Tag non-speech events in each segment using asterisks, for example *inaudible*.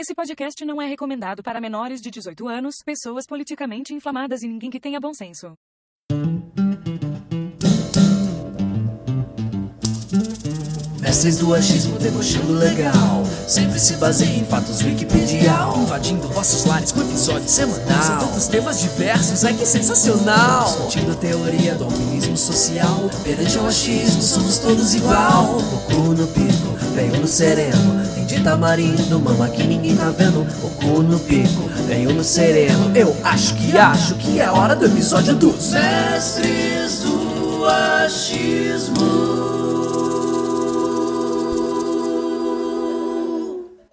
Esse podcast não é recomendado para menores de 18 anos, pessoas politicamente inflamadas e ninguém que tenha bom senso. Mestres do achismo debochando legal. Sempre se baseia em fatos wikipedial Invadindo vossos lares com episódio semanal São tantos temas diversos, é que sensacional. Discutindo a teoria do alpinismo social. Perante ao achismo somos todos igual. O cu no pico, veio no sereno. Tem de tamarindo, mama que ninguém tá vendo. O cu no pico, veio no sereno. Eu acho que acho que é hora do episódio dos Mestres do Achismo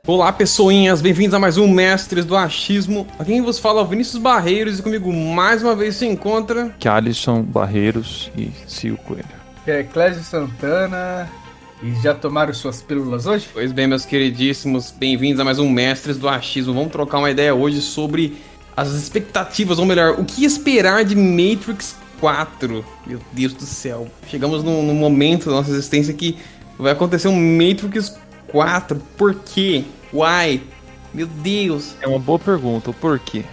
Olá, pessoinhas, bem-vindos a mais um Mestres do Achismo. Aqui quem vos fala é o Vinícius Barreiros e comigo mais uma vez se encontra. que Alisson Barreiros e Cio Coelho. É Clésio Santana. E já tomaram suas pílulas hoje? Pois bem, meus queridíssimos, bem-vindos a mais um Mestres do Achismo. Vamos trocar uma ideia hoje sobre as expectativas, ou melhor, o que esperar de Matrix 4. Meu Deus do céu, chegamos num, num momento da nossa existência que vai acontecer um Matrix 4. Por quê? Why? Meu Deus. É uma boa pergunta, o porquê?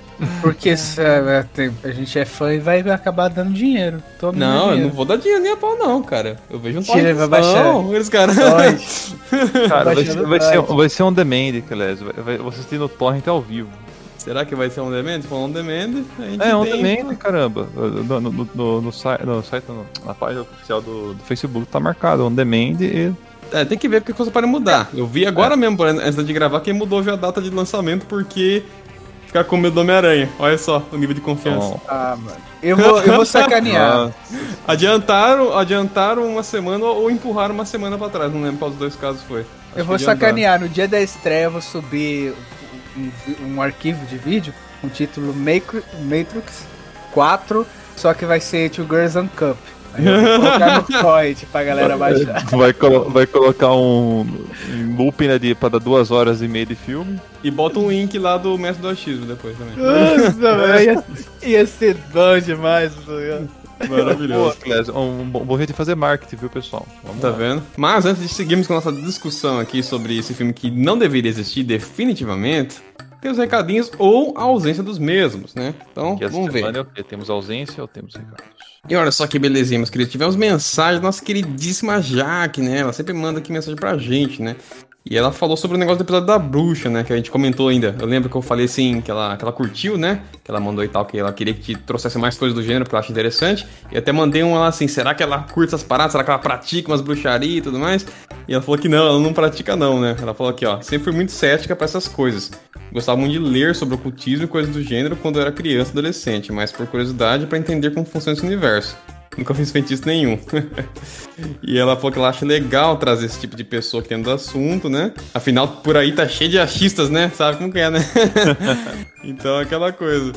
Porque se, é, tem- a gente é fã e vai acabar dando dinheiro. Todo Não, eu dinheiro. não vou dar dinheiro nem a pau, não, cara. Eu vejo um Tira, vai baixar. Não, eles caras. *laughs* Torrent. Cara, vai, vai ser, vai ser um demand, Kelésio. Vai, vai, você assistir no torrent ao vivo. Será que vai ser um demand? Se for um demand, a gente É, um tem... demand, caramba. No, no, no, no, no site, no na página oficial do, do Facebook tá marcado, um demand e... É, tem que ver porque a coisa pode mudar. Eu vi agora mesmo, por- antes de gravar, quem mudou já a data de lançamento porque ficar com medo do Homem-Aranha. Olha só o nível de confiança. Ah, mano. Eu vou, eu vou sacanear. Adiantaram, adiantaram uma semana ou empurraram uma semana pra trás. Não lembro qual dos dois casos foi. Acho eu vou sacanear. No dia da estreia eu vou subir um, um arquivo de vídeo com o título Matrix 4, só que vai ser Two Girls and Cup. Aí eu vou colocar no torrent pra galera baixar. vai, colo- vai colocar um, um looping né, de, pra dar duas horas e meia de filme. E bota um link lá do Mestre do Achismo depois também. Nossa, *laughs* velho, ia, ia ser bom demais. tá ligado? Maravilhoso. Pô, um bom, bom jeito de fazer marketing, viu, pessoal? Vamos Tá lá. vendo? Mas antes de seguirmos com a nossa discussão aqui sobre esse filme que não deveria existir definitivamente, tem os recadinhos ou a ausência dos mesmos, né? Então, Que vamos ver. é? Temos ausência ou temos recados? E olha só que belezinha, meus queridos. Tivemos mensagem da nossa queridíssima Jaque, né? Ela sempre manda aqui mensagem pra gente, né? E ela falou sobre o negócio do episódio da bruxa, né? Que a gente comentou ainda. Eu lembro que eu falei assim, que ela, que ela curtiu, né? Que ela mandou e tal, que ela queria que trouxesse mais coisas do gênero, porque ela acha interessante. E até mandei um ela assim, será que ela curte essas paradas? Será que ela pratica umas bruxarias e tudo mais? E ela falou que não, ela não pratica não, né? Ela falou aqui, ó, sempre fui muito cética pra essas coisas. Gostava muito de ler sobre ocultismo e coisas do gênero quando eu era criança e adolescente, mas por curiosidade pra entender como funciona esse universo. Nunca fiz feitiço nenhum. *laughs* e ela falou que ela acha legal trazer esse tipo de pessoa aqui dentro do assunto, né? Afinal, por aí tá cheio de achistas, né? Sabe como que é, né? *laughs* então, aquela coisa.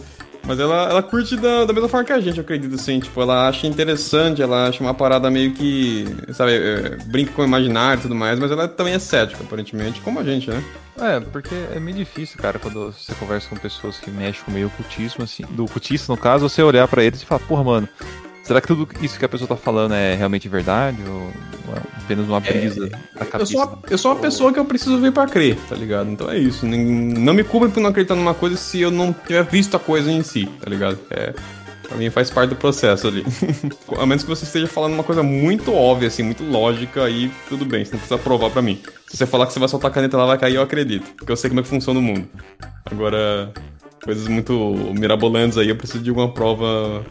Mas ela, ela curte da, da mesma forma que a gente, eu acredito, assim. Tipo, ela acha interessante, ela acha uma parada meio que, sabe, é, brinca com o imaginário e tudo mais, mas ela também é cética, aparentemente, como a gente, né? É, porque é meio difícil, cara, quando você conversa com pessoas que mexem com meio ocultismo, assim, do ocultista, no caso, você olhar pra eles e falar, porra, mano, será que tudo isso que a pessoa tá falando é realmente verdade? Ou é apenas uma brisa da Eu cabeça? sou, uma, eu sou uma pessoa que eu preciso ver pra crer, tá ligado? Então é isso. Não me culpe por não acreditar numa coisa se eu não tiver visto a coisa em si, tá ligado? É. Pra mim faz parte do processo ali. *laughs* a menos que você esteja falando uma coisa muito óbvia, assim, muito lógica, aí tudo bem, você não precisa provar pra mim. Se você falar que você vai soltar a caneta lá, vai cair, eu acredito. Porque eu sei como é que funciona o mundo. Agora, coisas muito mirabolantes aí, eu preciso de alguma prova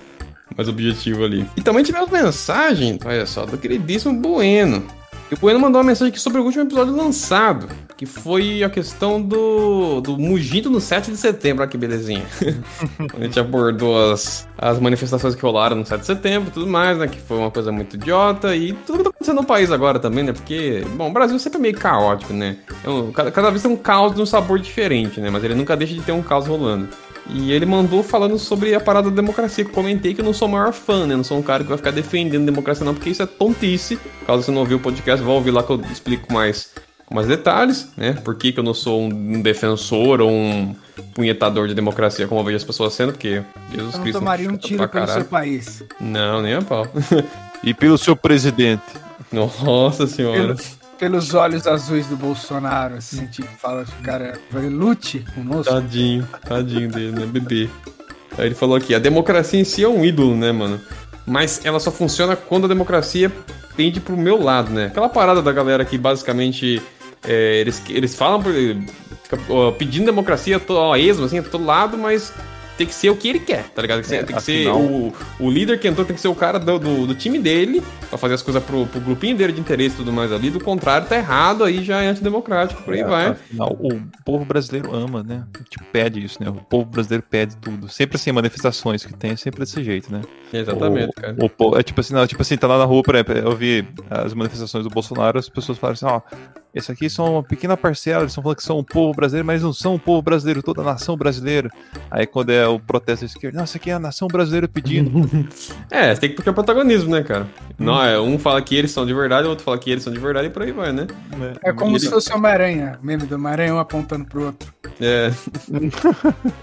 mais objetiva ali. E também tivemos mensagem, olha só, do queridíssimo Bueno. E o Bueno mandou uma mensagem aqui sobre o último episódio lançado, que foi a questão do, do Mugito no 7 de setembro. Olha que belezinha. *laughs* a gente abordou as, as manifestações que rolaram no 7 de setembro e tudo mais, né? Que foi uma coisa muito idiota e tudo que tá acontecendo no país agora também, né? Porque, bom, o Brasil sempre é meio caótico, né? É um- cada, cada vez tem um caos de um sabor diferente, né? Mas ele nunca deixa de ter um caos rolando. E ele mandou falando sobre a parada da democracia, que eu comentei que eu não sou o maior fã, né? Não sou um cara que vai ficar defendendo a democracia, não, porque isso é tontice. Caso você não ouviu o podcast, vai ouvir lá que eu explico mais com mais detalhes, né? Por que, que eu não sou um defensor ou um punhetador de democracia, como eu vejo as pessoas sendo, porque Jesus Eu não Cristo. tomaria um tiro pelo seu país. Não, nem a pau. E pelo seu presidente. *laughs* Nossa senhora. Pelo, pelos olhos azuis do Bolsonaro, assim, tipo, fala cara vai lute conosco. Tadinho, tadinho dele, né? Bebê. Aí ele falou aqui, a democracia em si é um ídolo, né, mano? Mas ela só funciona quando a democracia pende pro meu lado, né? Aquela parada da galera que basicamente é, eles, eles falam ó, pedindo democracia a esmo, assim, a todo lado, mas tem que ser o que ele quer, tá ligado? Tem que ser, É, tem que ser o, o líder que entrou, tem que ser o cara do, do, do time dele, pra fazer as coisas pro, pro grupinho dele de interesse e tudo mais ali. Do contrário, tá errado, aí já é antidemocrático, por aí É, vai. afinal, o povo brasileiro ama, né? Tipo, pede isso, né? O povo brasileiro pede tudo. Sempre assim, manifestações que tem, é sempre desse jeito, né? Exatamente, o, cara. O, povo- é tipo assim, não, tipo assim, tá lá na rua, por exemplo, eu vi as manifestações do Bolsonaro, as pessoas falaram assim, ó, esse aqui são uma pequena parcela, eles estão falando que são o povo brasileiro, mas não são o povo brasileiro, toda a nação brasileira. Aí quando é o protesto da esquerda, não, isso aqui é a nação brasileira pedindo. *laughs* É, você tem que ter protagonismo, né, cara? Não, é, um fala que eles são de verdade, o outro fala que eles são de verdade e por aí vai, né? É como Ele- se fosse o Homem-Aranha, meme do um apontando pro outro. É.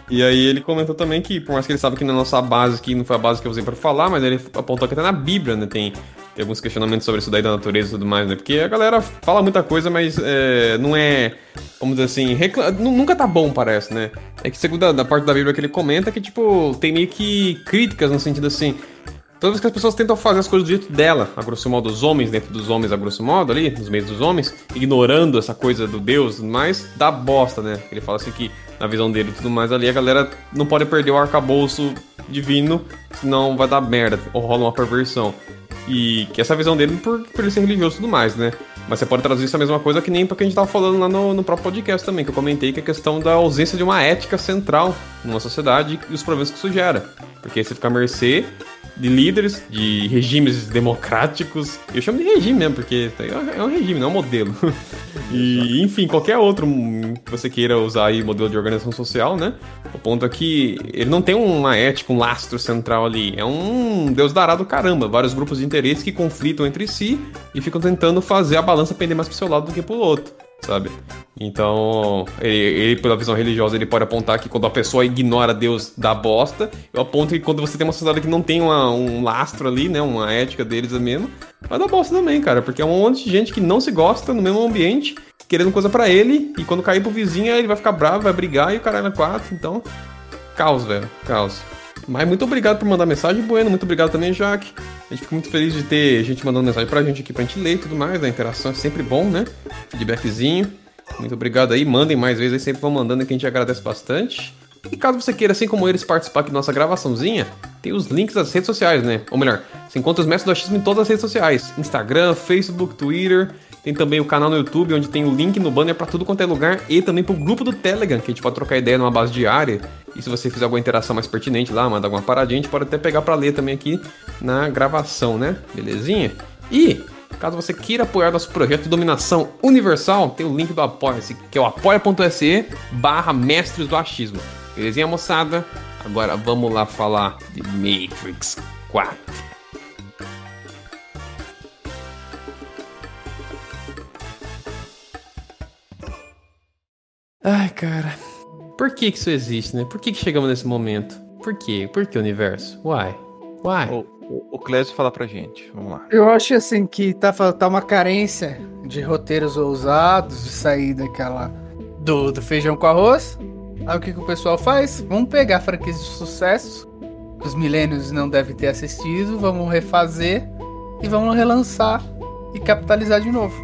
e aí ele comentou também que, por mais que ele sabe que na nossa base, que não foi a base que eu usei pra falar, mas ele apontou que até na Bíblia, né, tem, tem alguns questionamentos sobre isso daí da natureza e tudo mais, né? Porque a galera fala muita coisa, mas é, não é, vamos dizer assim, recla- nu- nunca tá bom, parece, né? É que segundo a da parte da Bíblia que ele comenta, que, tipo, tem meio que críticas no sentido assim, Toda vez que as pessoas tentam fazer as coisas do jeito dela, a grosso modo, os homens dentro dos homens, a grosso modo, ali, nos meios dos homens, ignorando essa coisa do Deus e mais, dá bosta, né? Ele fala assim que, na visão dele e tudo mais ali, a galera não pode perder o arcabouço divino, senão vai dar merda, ou rola uma perversão. E que essa visão dele por, por ele ser religioso e tudo mais, né? Mas você pode traduzir essa mesma coisa que nem porque a gente tava falando lá no, no próprio podcast também, que eu comentei que a questão da ausência de uma ética central numa sociedade e os problemas que isso gera. Porque você fica à mercê de líderes, de regimes democráticos. Eu chamo de regime mesmo, porque é um regime, não é um modelo. *laughs* E, enfim, qualquer outro que você queira usar aí, modelo de organização social, né? O ponto é que ele não tem uma ética, um lastro central ali. É um Deus dará do caramba. Vários grupos de interesse que conflitam entre si e ficam tentando fazer a balança pender mais pro seu lado do que pro outro, sabe? Então, ele, ele, pela visão religiosa, ele pode apontar que quando a pessoa ignora Deus dá bosta. Eu aponto que quando você tem uma sociedade que não tem uma- um lastro ali, né? Uma ética deles mesmo, vai dar bosta também, cara. Porque é um monte de gente que não se gosta no mesmo ambiente, querendo coisa pra ele, e quando cair pro vizinho, ele vai ficar bravo, vai brigar e o caralho é quatro. Então, caos, velho. Caos. Mas muito obrigado por mandar mensagem, Bueno. Muito obrigado também, Jaque. A gente fica muito feliz de ter gente mandando mensagem pra gente aqui pra gente ler e tudo mais. A interação é sempre bom, né? Feedbackzinho. Muito obrigado aí. Mandem mais vezes aí, sempre vão mandando que a gente agradece bastante. E caso você queira, assim como eles, participar aqui da nossa gravaçãozinha, tem os links das redes sociais, né? Ou melhor, você encontra os mestres do achismo em todas as redes sociais: Instagram, Facebook, Twitter. Tem também o canal no YouTube, onde tem o link no banner pra tudo quanto é lugar. E também pro grupo do Telegram, que a gente pode trocar ideia numa base diária. E se você fizer alguma interação mais pertinente lá, mandar alguma paradinha, a gente pode até pegar pra ler também aqui na gravação, né? Belezinha? E Caso você queira apoiar nosso projeto de dominação universal, tem o link do Apoia-se, que é o apoia.se barra mestres do achismo. Belezinha, moçada? Agora vamos lá falar de Matrix 4. Ai, cara. Por que que isso existe, né? Por que que chegamos nesse momento? Por quê? Por que universo? Why? Why? o, o, o Clésio fala pra gente, vamos lá. Eu acho assim que tá, tá uma carência de roteiros ousados, de sair daquela. Do, do feijão com arroz. Aí o que, que o pessoal faz? Vamos pegar franquias de sucesso, que os milênios não devem ter assistido, vamos refazer e vamos relançar e capitalizar de novo.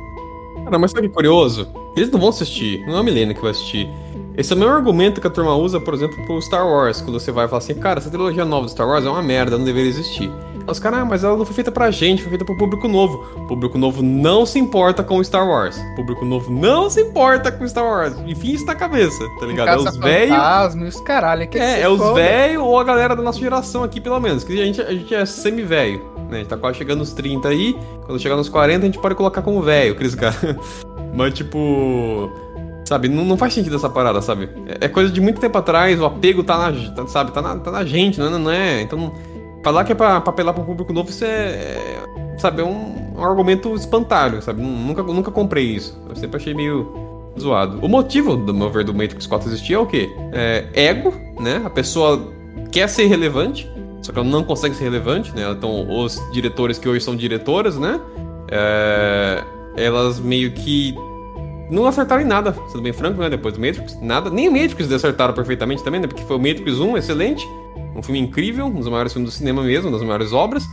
Cara, mas sabe que curioso? Eles não vão assistir, não é o Milênio que vai assistir. Esse é o mesmo argumento que a turma usa, por exemplo, pro Star Wars, quando você vai falar assim, cara, essa trilogia nova do Star Wars é uma merda, não deveria existir. Aí Os caras, ah, mas ela não foi feita pra gente, foi feita pro público novo. O público novo não se importa com o Star Wars. O público novo não se importa com o Star Wars. Enfim, isso na cabeça, tá ligado? É os velhos. Os caralho. que É, se é os foda. velhos ou a galera da nossa geração aqui, pelo menos. Que a gente, a gente é semi-velho, né? A gente tá quase chegando nos 30 aí. Quando chegar nos 40, a gente pode colocar como velho, aqueles caras. Mas, tipo. Sabe, não, não faz sentido essa parada, sabe? É, é coisa de muito tempo atrás, o apego tá na. tá- sabe, tá na, tá na gente, não é? Não é? Então, falar que é pra, pra apelar pra um público novo, isso é. é, sabe, é um, um argumento espantalho, sabe? Nunca, nunca comprei isso. Eu sempre achei meio zoado. O motivo, do meu ver, do Matrix 4 existir é o quê? É ego, né? A pessoa quer ser relevante, só que ela não consegue ser relevante, né? Então, os diretores que hoje são diretoras, né? É, elas meio que não acertaram em nada, sendo bem franco, né? Depois do Matrix, nada. Nem o Matrix acertaram perfeitamente também, né? Porque foi o Matrix 1, excelente. Um filme incrível, um dos maiores filmes do cinema mesmo, das maiores obras.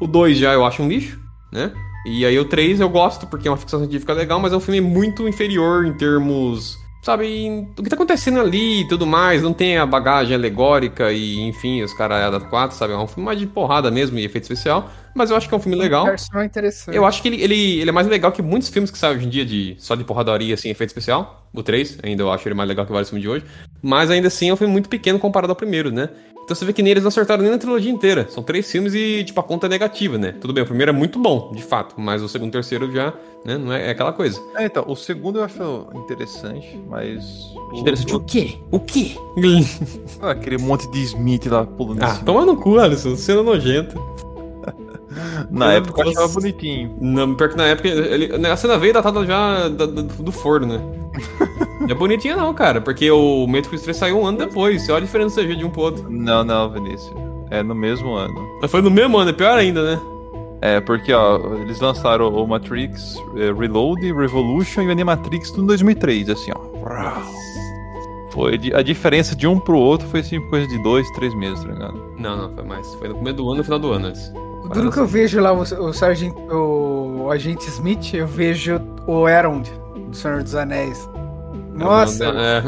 O 2 já eu acho um lixo, né? E aí o 3 eu gosto porque é uma ficção científica legal, mas é um filme muito inferior em termos. Sabe, o que tá acontecendo ali e tudo mais, não tem a bagagem alegórica e, enfim, os caras da 4, sabe? É um filme mais de porrada mesmo e efeito especial, mas eu acho que é um filme legal. Versão interessante. Eu acho que ele, ele, ele é mais legal que muitos filmes que saem hoje em dia de só de porradaria, assim, efeito especial. O 3, ainda eu acho ele mais legal que vários filmes de hoje. Mas ainda assim é um filme muito pequeno comparado ao primeiro, né? Então você vê que neles não acertaram nem na trilogia inteira. São três filmes e, tipo, a conta é negativa, né? Tudo bem, o primeiro é muito bom, de fato, mas o segundo e o terceiro já, né, não é, é aquela coisa. É, então, o segundo eu acho interessante, mas. o- Interessante o quê? O quê? *laughs* Ah, aquele monte de Smith lá pulando ah, toma no cu, Alisson, cena nojenta. Na eu- época eu achava bonitinho. Não, pior que na época, ele, a cena veio datada já da- da- do forno, né? *laughs* Não é bonitinha não, cara, porque o Matrix 3 saiu um ano depois, você olha a diferença de um pro outro. Não, não, Vinícius. É no mesmo ano. Mas foi no mesmo ano, é pior ainda, né? É, porque, ó, eles lançaram o Matrix eh, Reload, Revolution e o Animatrix tudo em 2003, assim, ó. Foi de- a diferença de um pro outro foi assim, coisa de dois, três meses, tá ligado? Não, não, foi mais. Foi no começo do ano e no final do ano antes. O duro que eu vejo lá, o, o sargento, o agente Smith, eu vejo o Elrond, do Senhor dos Anéis. Nossa, É,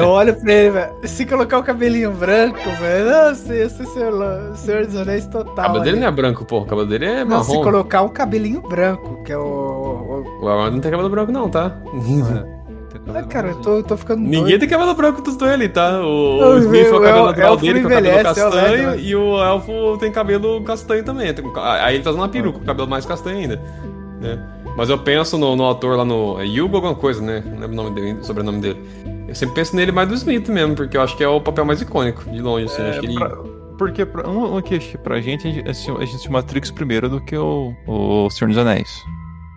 eu olho pra ele, velho. Se colocar o cabelinho branco, velho. Nossa, ia ser Senhor, Senhor dos Anéis o total. cabelo dele não é branco, pô. O cabelo dele é Não, se marrom. colocar um cabelinho branco, que é o. o- O não tem cabelo branco, não, tá? Ah, cara, eu tô, eu tô ficando Ninguém doido. tem cabelo branco dos dois ali, tá? O, Não, o Smith é o o cabelo El- natural elfo dele, com o cabelo é o castanho, né? e o elfo tem cabelo castanho também. Aí ele tá usando uma peruca, com o cabelo mais castanho ainda. Né? Mas eu penso no, no ator lá no. É Hugo alguma coisa, né? Não lembro o nome dele, o sobrenome dele. Eu sempre penso nele mais do Smith mesmo, porque eu acho que é o papel mais icônico, de longe, assim. acho que ele. Pra- porque pra, um, um que pra gente, a gente assistiu a gente assistiu Matrix primeiro do que o, o Senhor dos Anéis.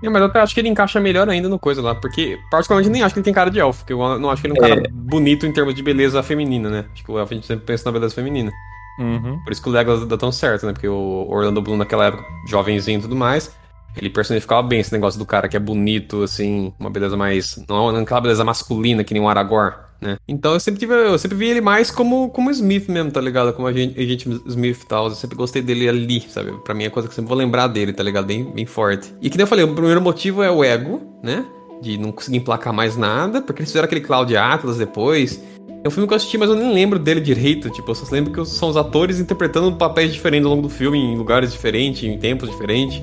É, mas eu até acho que ele encaixa melhor ainda no coisa lá, porque particularmente nem acho que ele tem cara de elfo, porque eu não acho que ele é um cara bonito em termos de beleza feminina, né? Acho que o elfo a gente sempre pensa na beleza feminina. Uhum. Por isso que o Legolas dá tão certo, né? Porque o Orlando Bloom naquela época, jovenzinho e tudo mais, ele personificava bem esse negócio do cara que é bonito, assim, uma beleza mais. Não não aquela beleza masculina que nem o Aragorn, né? Então eu sempre tive. Eu sempre vi ele mais como, como Smith mesmo, tá ligado? Como agente, agente Smith e tal. Eu sempre gostei dele ali, sabe? Pra mim é coisa que eu sempre vou lembrar dele, tá ligado? Bem, bem forte. E que nem eu falei, o primeiro motivo é o ego, né? De não conseguir emplacar mais nada, porque eles fizeram aquele Cloud Atlas depois. É um filme que eu assisti, mas eu nem lembro dele direito. Tipo, eu só lembro que são os atores interpretando papéis diferentes ao longo do filme, em lugares diferentes, em tempos diferentes.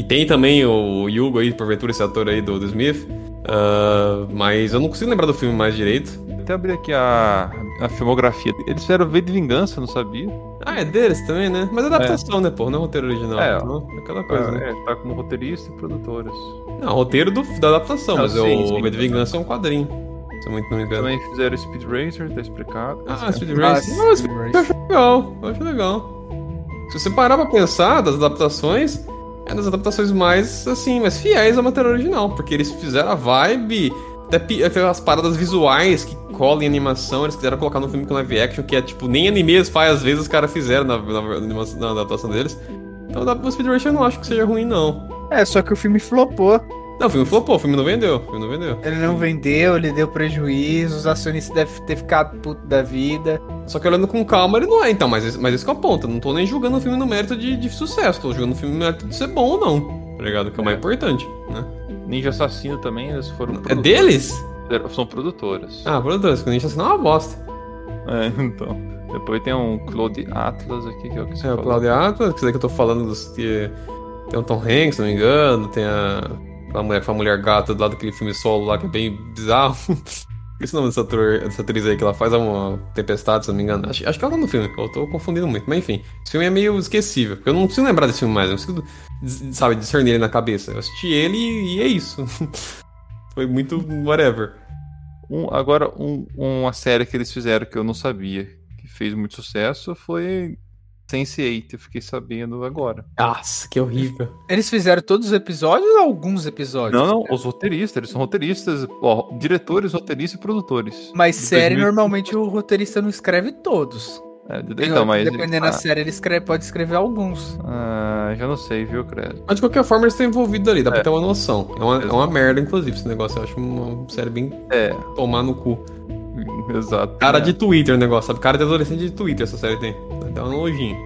E tem também o Hugo aí, porventura, esse ator aí do, do Smith. Ah, mas eu não consigo lembrar do filme mais direito. Até abrir aqui a, a filmografia. Eles fizeram V de Vingança, não sabia? Ah, é deles também, né? Mas é adaptação, né, pô? Não é roteiro original. É, então, é aquela coisa, né? É, tá como roteirista e produtores. Não, roteiro do, da adaptação, Não, mas sim, o. V de Vingança é um quadrinho. Se eu muito não me engano. Também fizeram Speed Racer, tá explicado. Ah, Speed Ah, Racer. Não, Speed Speed Eu acho legal, eu acho legal. Se você parar pra pensar das adaptações, é das adaptações mais, assim, mais fiéis ao material original, porque eles fizeram a vibe, até aquelas paradas visuais que colam em animação, eles quiseram colocar no filme com live action, que é tipo, nem animes faz, às vezes os caras fizeram na, na, animação- na adaptação deles. Então o Speed Racer eu não acho que seja ruim, não. É, só que o filme flopou. Não, o filme flopou, o filme não vendeu, o filme não vendeu. Ele não vendeu, ele deu prejuízo, os acionistas devem ter ficado puto da vida. Só que olhando com calma, ele não é, então, mas, mas esse que é o ponto. Eu não tô nem julgando o filme no mérito de, de sucesso, tô julgando o filme no mérito de ser bom ou não. Tá ligado? Que é o mais importante, né? Ninja Assassino também, eles foram. É produtores. deles? São produtoras. Ah, produtores, que o Ninja Assassino é uma bosta. É, então. Depois tem um Claude Atlas aqui, que é o que você É o falou. Claudio Atlas, que daí que eu tô falando dos que. Tem o Tom Hanks, se não me engano, tem a. Aquela mulher com a mulher gata do lado daquele filme solo lá que é bem bizarro. *laughs* Esse nome dessa, ator, dessa atriz aí que ela faz uma tempestade, se não me engano. Acho, acho que ela tá no filme, eu tô confundindo muito. Mas enfim, esse filme é meio esquecível. Porque eu não consigo lembrar desse filme mais, eu não des- sabe, discernir ele na cabeça. Eu assisti ele e é isso. *laughs* Foi muito whatever. Um- agora, um- uma série que eles fizeram que eu não sabia, que fez muito sucesso, foi Sense8. Eu fiquei sabendo agora. Nossa, que horrível. Eles fizeram todos os episódios ou alguns episódios? Não, não, os roteiristas, eles são roteiristas, ó, diretores, roteiristas e produtores. Mas De série, 2000 normalmente o roteirista não escescreve todos. É, então, mas. Dependendo da ah, série, ele escreve, pode escrever alguns. ah, já não sei, viu, credo. Mas de qualquer forma eles estão envolvidos ali, dá pra É. ter uma noção. É uma, é uma merda, inclusive, esse negócio. Eu acho uma série bem É, tomar no cu. *laughs* exato. Cara é. de Twitter o negócio, sabe? Cara de adolescente de Twitter essa série tem. Dá uma nojinha.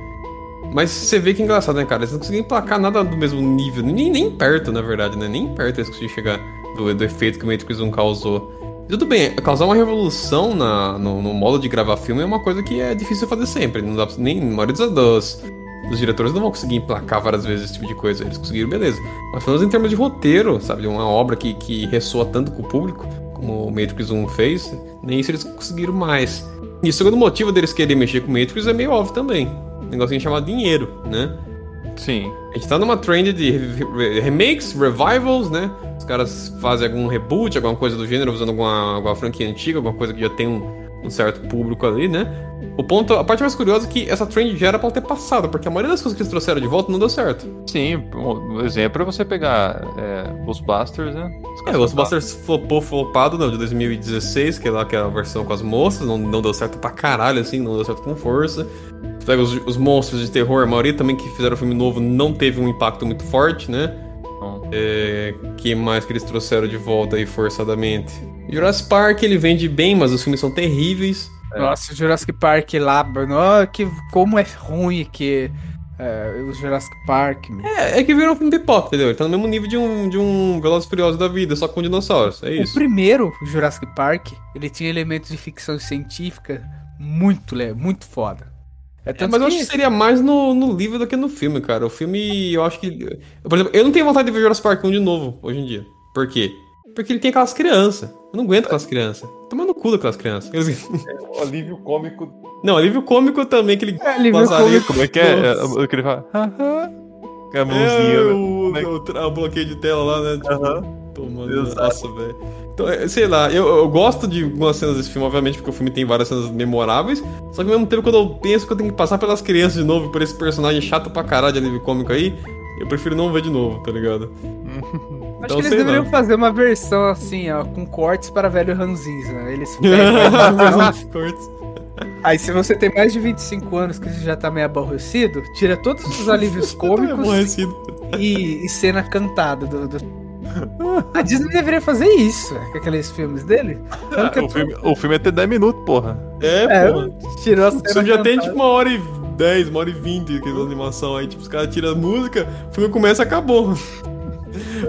Mas você vê que é engraçado, né, cara? Eles não conseguem emplacar nada do mesmo nível. Nem, nem perto, na verdade, né? Nem perto eles conseguiram chegar do, do efeito que o Matrix 1 causou. Tudo bem, causar uma revolução na, no, no modo de gravar filme é uma coisa que é difícil fazer sempre. Não dá, nem a maioria dos, dos, dos diretores não vão conseguir emplacar várias vezes esse tipo de coisa. Eles conseguiram, beleza. Mas pelo menos em termos de roteiro, sabe? Uma obra que, que ressoa tanto com o público, como o Matrix 1 fez, nem isso eles conseguiram mais. E o segundo motivo deles querer mexer com o Matrix é meio óbvio também. Um negocinho chamado dinheiro, né? Sim. A gente tá numa trend de re- re- remakes, revivals, né? Os caras fazem algum reboot, alguma coisa do gênero, usando alguma, alguma franquia antiga, alguma coisa que já tem um, um certo público ali, né? O ponto, a parte mais curiosa é que essa trend já era pra ter passado, porque a maioria das coisas que eles trouxeram de volta não deu certo. Sim, um exemplo é você pegar é, Ghostbusters, né? Os É, Ghostbusters flopou, flopado, não, de 2016, que é lá que é a versão com as moças, não, não deu certo pra caralho, assim, não deu certo com força. Você Pega os, os monstros de terror, a maioria também que fizeram o filme novo não teve um impacto muito forte, né? É, que mais que eles trouxeram de volta aí forçadamente? Jurassic Park ele vende bem, mas os filmes são terríveis. Nossa, o Jurassic Park lá, ó, que, como é ruim que é, o Jurassic Park, meu. É, é que virou um filme pipoca, entendeu? Ele tá no mesmo nível de um, de um Velozes Furiosos da vida, só com dinossauros, é O isso. primeiro, o Jurassic Park, ele tinha elementos de ficção científica muito, muito foda. É, É, mas eu acho que seria mais no, no livro do que no filme, cara. O filme, eu acho que. Por exemplo, eu não tenho vontade de ver Jurassic Park 1 de novo, hoje em dia. Por quê? Porque ele tem aquelas crianças. Eu não aguento aquelas crianças. Toma no cu daquelas crianças. Eles- *laughs* O alívio cômico. Não, alívio cômico também, que ele. É, alívio Lazarento. Como é que é? é Nossa. o que ele fala? Haha. Com a É, mãozinha, né? o, é que- o, tra- o bloqueio de tela lá, né? Tipo, Aham. Tomando. Exato. Nossa, velho. Então, é, sei lá, eu, eu gosto de algumas cenas desse filme, obviamente, porque o filme tem várias cenas memoráveis. Só que ao mesmo tempo, quando eu penso que eu tenho que passar pelas crianças de novo, por esse personagem chato pra caralho de alívio cômico aí, eu prefiro não ver de novo, tá ligado? Acho Então, que eles deveriam lá. fazer uma versão assim, ó, com cortes para velho ranzinza. Eles *laughs* *laughs* Cortes. Aí se você tem mais de 25 anos que você já tá meio aborrecido, tira todos os alívios *laughs* cômicos e, e cena cantada do, do- A Disney deveria fazer isso com aqueles filmes dele. Tanto O filme, o filme é até 10 minutos, porra. É, É, pô. tirou a O cena filme já tem cantada. tipo uma hora e 10, uma hora e 20 aquela animação aí. Tipo, os caras tiram a música, o filme começa e acabou.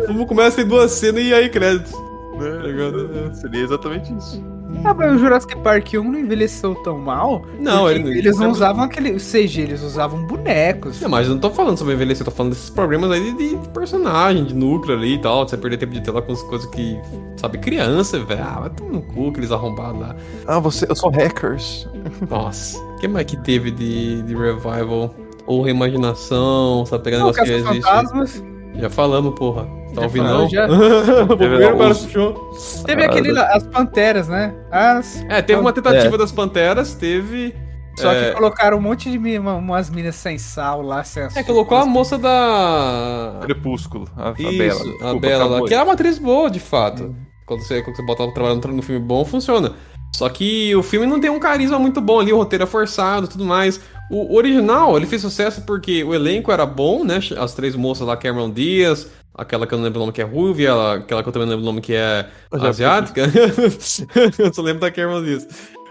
O filme começa, tem duas cenas e aí créditos. Tá ligado? É. Seria exatamente isso. Ah, mas o Jurassic Park 1 não envelheceu tão mal. Não, ele- eles não usavam aquele CG, eles usavam bonecos. Não, mas eu não tô falando sobre envelhecer, eu tô falando desses problemas aí de, de personagem, de núcleo ali e tal, de você perder tempo de tela com as coisas que, sabe, criança, velho. Ah, vai tomar no cu aqueles arrombados lá. Ah, você, eu sou hackers. Nossa, o que mais que teve de, de revival? Ou reimaginação, sabe, pegar Não, negócio que já existe. Fantasmas. Já falamos, porra. Tá Já ouvindo não? já. *laughs* primeiro Os- para o show. Teve Ah, aquele lá, as panteras, né? As... É, teve uma tentativa das Panteras, teve... Só é, que colocaram um monte de mi- uma- umas minas sem sal lá, sem É, açúcar. colocou a moça da... Crepúsculo. A, a Isso, Bela. a Desculpa, Bela lá, que é uma atriz boa, de fato. Quando você, quando você bota ela trabalhando no filme bom, funciona. Só que o filme não tem um carisma muito bom ali, o roteiro é forçado e tudo mais. O original, ele fez sucesso porque o elenco era bom, né? As três moças lá, Cameron Diaz, aquela que eu não lembro o nome que é ela- aquela que eu também não lembro o nome que é Eu asiática. *laughs* eu só lembro da Cameron Diaz.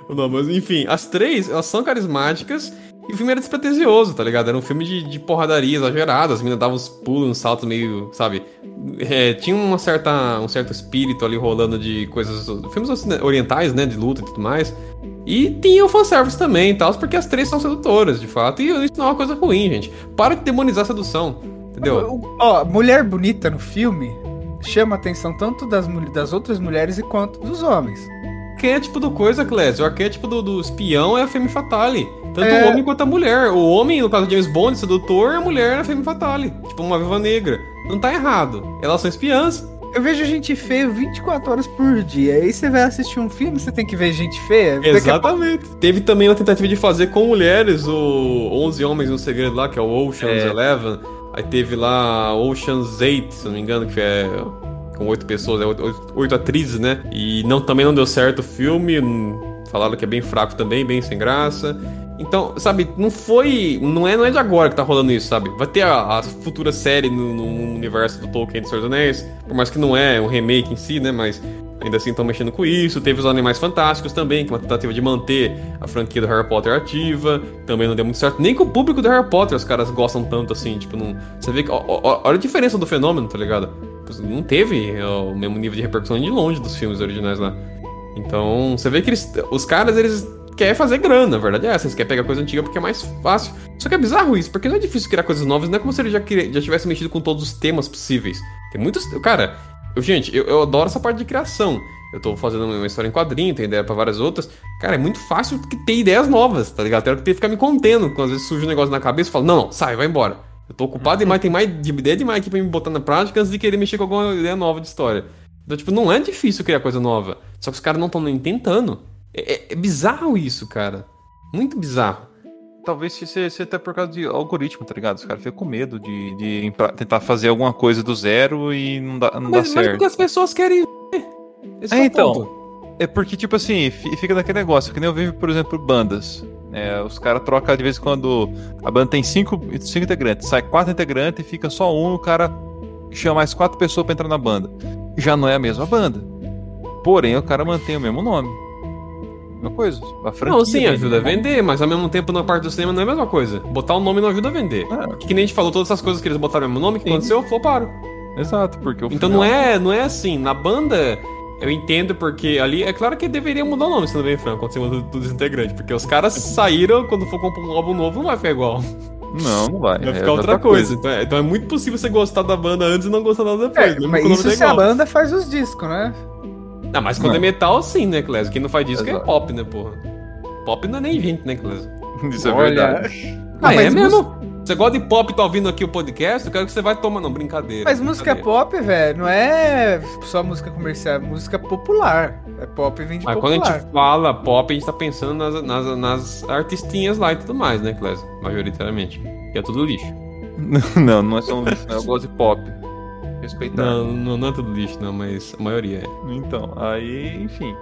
O nome, mas enfim, as três, elas são carismáticas e o filme era despretensioso, tá ligado? Era um filme de, de porradaria exagerada, as meninas davam uns pulos, uns saltos meio, sabe? É, tinha uma certa, um certo espírito ali rolando de coisas. Filmes orientais, né? De luta e tudo mais. E tinha o fanservice também e tal, porque as três são sedutoras, de fato. E isso não é uma coisa ruim, gente. Para de demonizar a sedução, entendeu? Ó, mulher bonita no filme chama a atenção tanto das, das outras mulheres quanto dos homens. O arquétipo do coisa, Clécio. O arquétipo do, do espião é a Femme Fatale. Tanto É. o homem quanto a mulher. O homem, no caso de James Bond, sedutor, a mulher é a Femme Fatale. Tipo uma viva negra. Não tá errado. Elas são espiãs. Eu vejo gente feia 24 horas por dia. Aí você vai assistir um filme, você tem que ver gente feia. Exatamente. Teve também uma tentativa de fazer com mulheres o 11 Homens no Segredo lá, que é o Ocean's É. Eleven. Aí teve lá Ocean's 8, se não me engano, que é com oito pessoas, é oito, atrizes, né? E não, também não deu certo o filme. hum, Falaram que é bem fraco também, bem sem graça. Então, sabe, não foi. Não é, não é de agora que tá rolando isso, sabe? Vai ter a, a futura série no, no universo do Tolkien de Senhor dos Anéis, por mais que não é um remake em si, né? Mas ainda assim estão mexendo com isso. Teve os Animais Fantásticos também, que é uma tentativa de manter a franquia do Harry Potter ativa. Também não deu muito certo. Nem com o público do Harry Potter os caras gostam tanto assim. Tipo, não. Você vê que. olha a diferença do fenômeno, tá ligado? Não teve ó, o mesmo nível de repercussão de longe dos filmes originais lá. Então, você vê que eles, os caras, eles querem fazer grana, a verdade é essa. Eles querem pegar coisa antiga porque é mais fácil. Só que é bizarro isso, porque não é difícil criar coisas novas, não é como se ele já, já tivesse mexido com todos os temas possíveis. Tem muitos. Cara, eu, gente, eu, eu adoro essa parte de criação. Eu tô fazendo uma história em quadrinho, tenho ideia pra várias outras. Cara, é muito fácil ter ideias novas, tá ligado? Até ter que ficar me contendo. Quando às vezes surge um negócio na cabeça, eu falo, não, não, sai, vai embora. Eu tô ocupado demais, tem mais de ideia demais aqui pra me botar na prática antes de querer mexer com alguma ideia nova de história. Então, tipo, não é difícil criar coisa nova. Só que os caras não estão nem tentando. É, é- é bizarro isso, cara. Muito bizarro. Talvez se seja até por causa de algoritmo, tá ligado? Os caras ficam com medo de, de tentar fazer alguma coisa do zero e não dá, não dá Mas, mas certo. porque as pessoas querem ver. Esse É, é, então. ponto. É porque, tipo assim, fi- fica naquele negócio, que nem eu vejo, por exemplo, bandas. É, os caras trocam de vez em quando. A banda tem cinco, cinco integrantes, sai quatro integrantes e fica só um, o cara chama mais quatro pessoas pra entrar na banda. Já não é a mesma banda. Porém, o cara mantém o mesmo nome. Mesma coisa. A franquia. Não, sim, ajuda a vender, mas ao mesmo tempo na parte do cinema não é a mesma coisa. Botar o nome não ajuda a vender. É. Que nem a gente falou, todas essas coisas que eles botaram o mesmo nome, o que Sim. aconteceu? Floparam. Exato, porque o Então final- não é, não é assim. Na banda, eu entendo porque ali. É claro que deveria mudar o nome, sendo bem franco, quando você muda do desintegrante. Porque os caras saíram, quando for comprar um álbum novo, não vai ficar igual. Não, não vai. Vai é ficar outra coisa. Então, é, então é muito possível você gostar da banda antes e não gostar dela depois. É, mas isso se a banda faz os discos, né? Ah, mas quando Não. é metal, sim, né, Clésio? Quem não faz disco é Exato. pop, né, porra? Pop não é nem gente, né, Clésio? *laughs* Isso é Olha, verdade. Ah, é mas mesmo? Você gosta de pop e tá ouvindo aqui o podcast? Eu quero que você vai tomar. Não, brincadeira. Mas música pop, velho, não é só música comercial, é música popular. É pop e vem de Mas quando popular. a gente fala pop, a gente tá pensando nas, nas, nas artistinhas lá e tudo mais, né, Clésio? Majoritariamente. Que é tudo lixo. *laughs* não, não é só um lixo, né? Eu gosto de pop. Respeitar. Não, não, não é tudo lixo, não, mas a maioria é. Então, aí, enfim.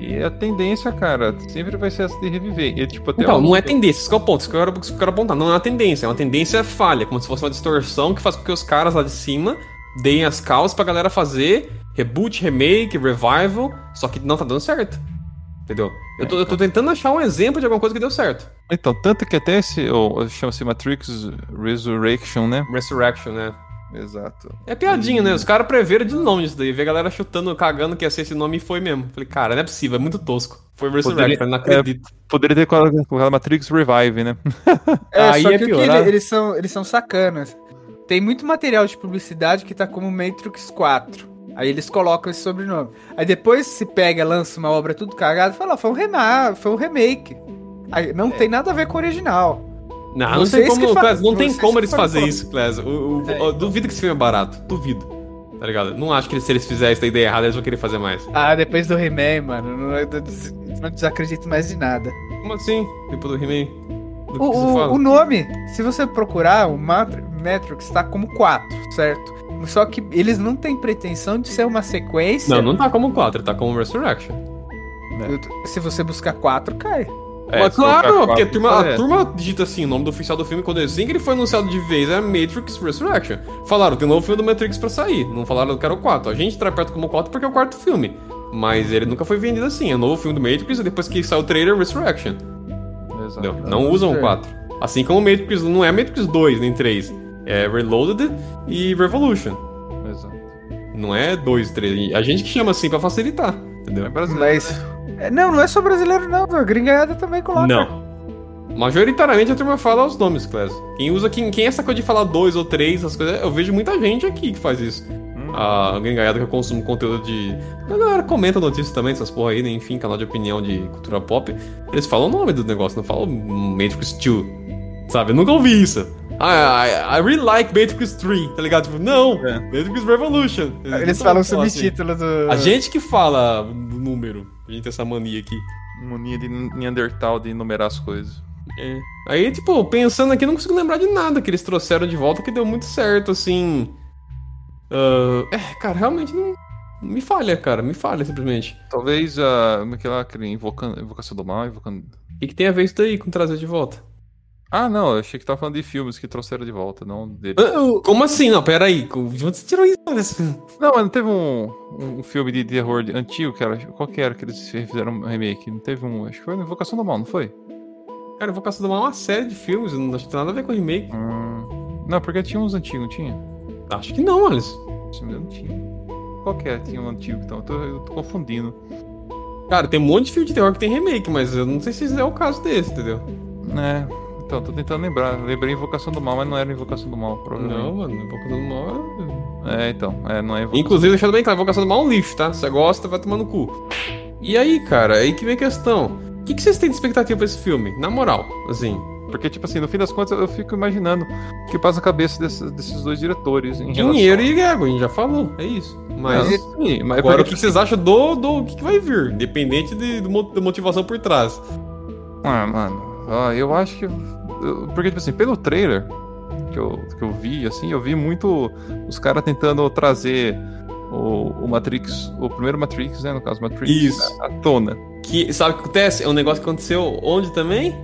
E a tendência, cara, sempre vai ser essa de reviver. E, tipo, até Então, não é tendência, isso que é o ponto, isso que eu quero, isso que eu quero apontar. Não é uma tendência, é uma tendência falha, como se fosse uma distorção que faz com que os caras lá de cima deem as causas pra galera fazer reboot, remake, revival, só que não tá dando certo. Entendeu? Eu tô, eu tô tentando achar um exemplo de alguma coisa que deu certo. Então, tanto que até esse, ou, chama-se Matrix Resurrection, né? Resurrection, né? Exato. É piadinha, né? Os caras preveram de longe isso daí. Vê a galera chutando, cagando que ia ser esse nome e foi mesmo. Falei, cara, não é possível, é muito tosco. Foi Resurrection, Poderia- não acredito. Poderia ter colocado Matrix Revive, né? *laughs* É, Aí só é que, o que ele- eles, são, eles são sacanas. Tem muito material de publicidade que tá como Matrix 4. Aí eles colocam esse sobrenome. Aí depois se pega, lança uma obra tudo cagada e fala, "Ah, foi um, foi um remake. Aí não tem nada a ver com o original. Não, não tem como, fa- não tem como eles fazerem isso. O- o- É. eu duvido que esse filme é barato. Duvido. Tá ligado? Não acho que eles- se eles fizerem essa ideia errada, eles vão querer fazer mais. Ah, depois do He-Man, mano, não, não desacredito mais de nada. Como assim? Tipo do He-Man? Do que O, você o- o nome, se você procurar, o Matri- Matrix tá como 4, certo? Só que eles não têm pretensão de ser uma sequência. Não, não tá como 4, tá como Resurrection. Eu- Se você buscar 4, cai. É, Mas claro, porque a quatro, turma, a é. turma digita assim, o nome do oficial do filme, quando assim que ele foi anunciado de vez, é Matrix Resurrection. Falaram, tem um novo filme do Matrix pra sair. Não falaram que era o 4. A gente traz perto como 4 porque é o quarto filme. Mas ele nunca foi vendido assim. É um novo filme do Matrix e depois que saiu o trailer, Resurrection. Exato. Entendeu? Não usam o ver. 4. Assim como o Matrix não é Matrix 2 nem 3. É Reloaded e Revolution. Exato. Não é 2 e 3. A gente que chama assim pra facilitar. Entendeu? É brasileiro. Mas. É, Não, não é só brasileiro, não. A gringaiada também coloca. Não. Majoritariamente a turma fala os nomes, Clésio. Quem usa, quem, quem é essa coisa de falar dois ou três, essas coisas, eu vejo muita gente aqui que faz isso. Hum. A gringaiada que eu consumo conteúdo de. A galera comenta notícias também, essas porra aí, né? enfim, canal de opinião de cultura pop. Eles falam o nome do negócio, não falam Matrix 2. Sabe? Eu nunca ouvi isso. Ah, I, I really like Matrix 3, tá ligado? Tipo, não, É. Matrix Revolution. Eles não falam o assim. subtítulo do. A gente que fala o número. A gente tem essa mania aqui. Mania de Neandertal de numerar as coisas. É. Aí, tipo, pensando aqui, não consigo lembrar de nada que eles trouxeram de volta que deu muito certo, assim. Ah, é, cara, realmente não. Me falha, cara, me falha simplesmente. Talvez a. Como é que é lá? Aquele invoca- Invocação do Mal, invocando. que, que tem a ver isso daí com trazer de volta? Ah, não, eu achei que tava falando de filmes que trouxeram de volta, não dele. Ah, Como assim? Não, pera aí. De onde você tirou isso? Não, mas não teve um, um filme de terror antigo que era. Qual que era que eles fizeram um remake? Não teve um. Acho que foi Invocação do Mal, não foi? Cara, Invocação do Mal é uma série de filmes, não acho que tem nada a ver com remake. Hum, não, porque tinha uns antigos, não tinha? Acho que não, Alisson. Se não tinha. Qual que é? Tinha um antigo, então. Eu tô, eu tô confundindo. Cara, tem um monte de filme de terror que tem remake, mas eu não sei se é o caso desse, entendeu? É. Então, tô tentando lembrar. Lembrei Invocação do Mal, mas não era Invocação do Mal, Não, provavelmente. mano, Invocação do Mal é... É, então. É, não é Invocação Inclusive, deixando bem claro, Invocação do Mal é um lixo, tá? Se você gosta, vai tomar no cu. E aí, cara, aí que vem a questão. O que, que vocês têm de expectativa pra esse filme? Na moral, assim. Porque, tipo assim, no fim das contas, eu fico imaginando o que passa na cabeça desses, desses dois diretores em Dinheiro relação... e ego, a gente já falou, é isso. Mas, sim, mas agora, o porque, que vocês acham do, do o que, que vai vir? Independente de, da motivação por trás. Ah, mano, ó, eu acho que. Porque, tipo assim, pelo trailer que eu, que eu vi, assim, eu vi muito os caras tentando trazer o, o Matrix, o primeiro Matrix, né? No caso, Matrix, Isso. à tona. Que, sabe o que acontece? É um negócio que aconteceu onde também?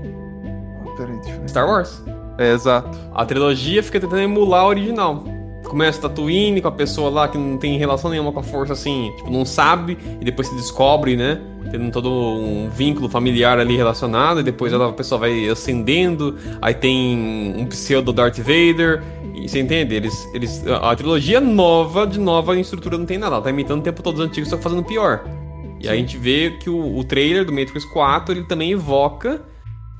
Peraí, deixa eu ver. Star Wars. É, exato. A trilogia fica tentando emular a original. Começa Tatooine com a pessoa lá que não tem relação nenhuma com a força, assim, tipo, não sabe, e depois se descobre, né? Tendo todo um vínculo familiar ali relacionado, e depois ela, a pessoa vai ascendendo, aí tem um pseudo Darth Vader, e você entende? Eles, eles, a, trilogia nova, de nova estrutura não tem nada, ela tá imitando o tempo todo os antigos, só fazendo pior. E aí a gente vê que o, o trailer do Matrix 4, ele também evoca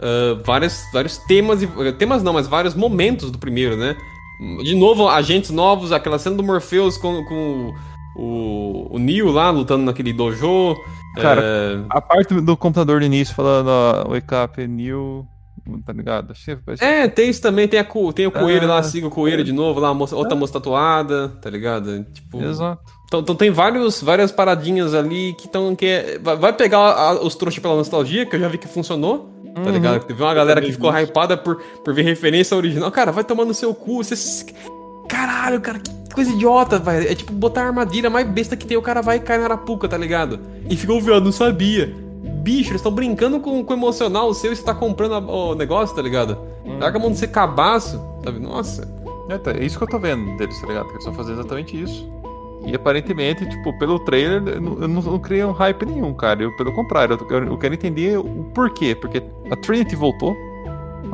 ah, vários, vários temas, temas não, mas vários momentos do primeiro, né? De novo, agentes novos, aquela cena do Morpheus com, com o, o Neo lá lutando naquele dojo. Cara, eh, A parte do computador no início falando, ó, wake up, new. Tá ligado? Ser- é, tem isso também, tem, a, tem o coelho lá, Ah, siga o coelho de novo, lá, moça- outra moça tatuada, tá ligado? Tipo. Exato. Então, então tem vários, várias paradinhas ali que estão. Que é- vai, pegar a- os trouxas pela nostalgia, que eu já vi que funcionou. Tá Uhum. ligado? Teve uma galera que ficou hypada por, por ver referência ao original. Cara, vai tomar no seu cu. Vocês... Caralho, cara, que coisa idiota, velho. É tipo botar a armadilha mais besta que tem, o cara vai cair na arapuca, tá ligado? E ficou viado, não sabia. Bicho, eles estão brincando com, com o emocional seu e você tá comprando a- o negócio, tá ligado? Larga a mão de ser cabaço, sabe? Nossa. É, tá, é isso que eu tô vendo deles, tá ligado? Eles estão fazendo exatamente isso. E aparentemente, tipo, pelo trailer, eu não, eu não, criei um hype nenhum, cara. Eu, pelo contrário, eu- eu quero entender o porquê. Porque a Trinity voltou.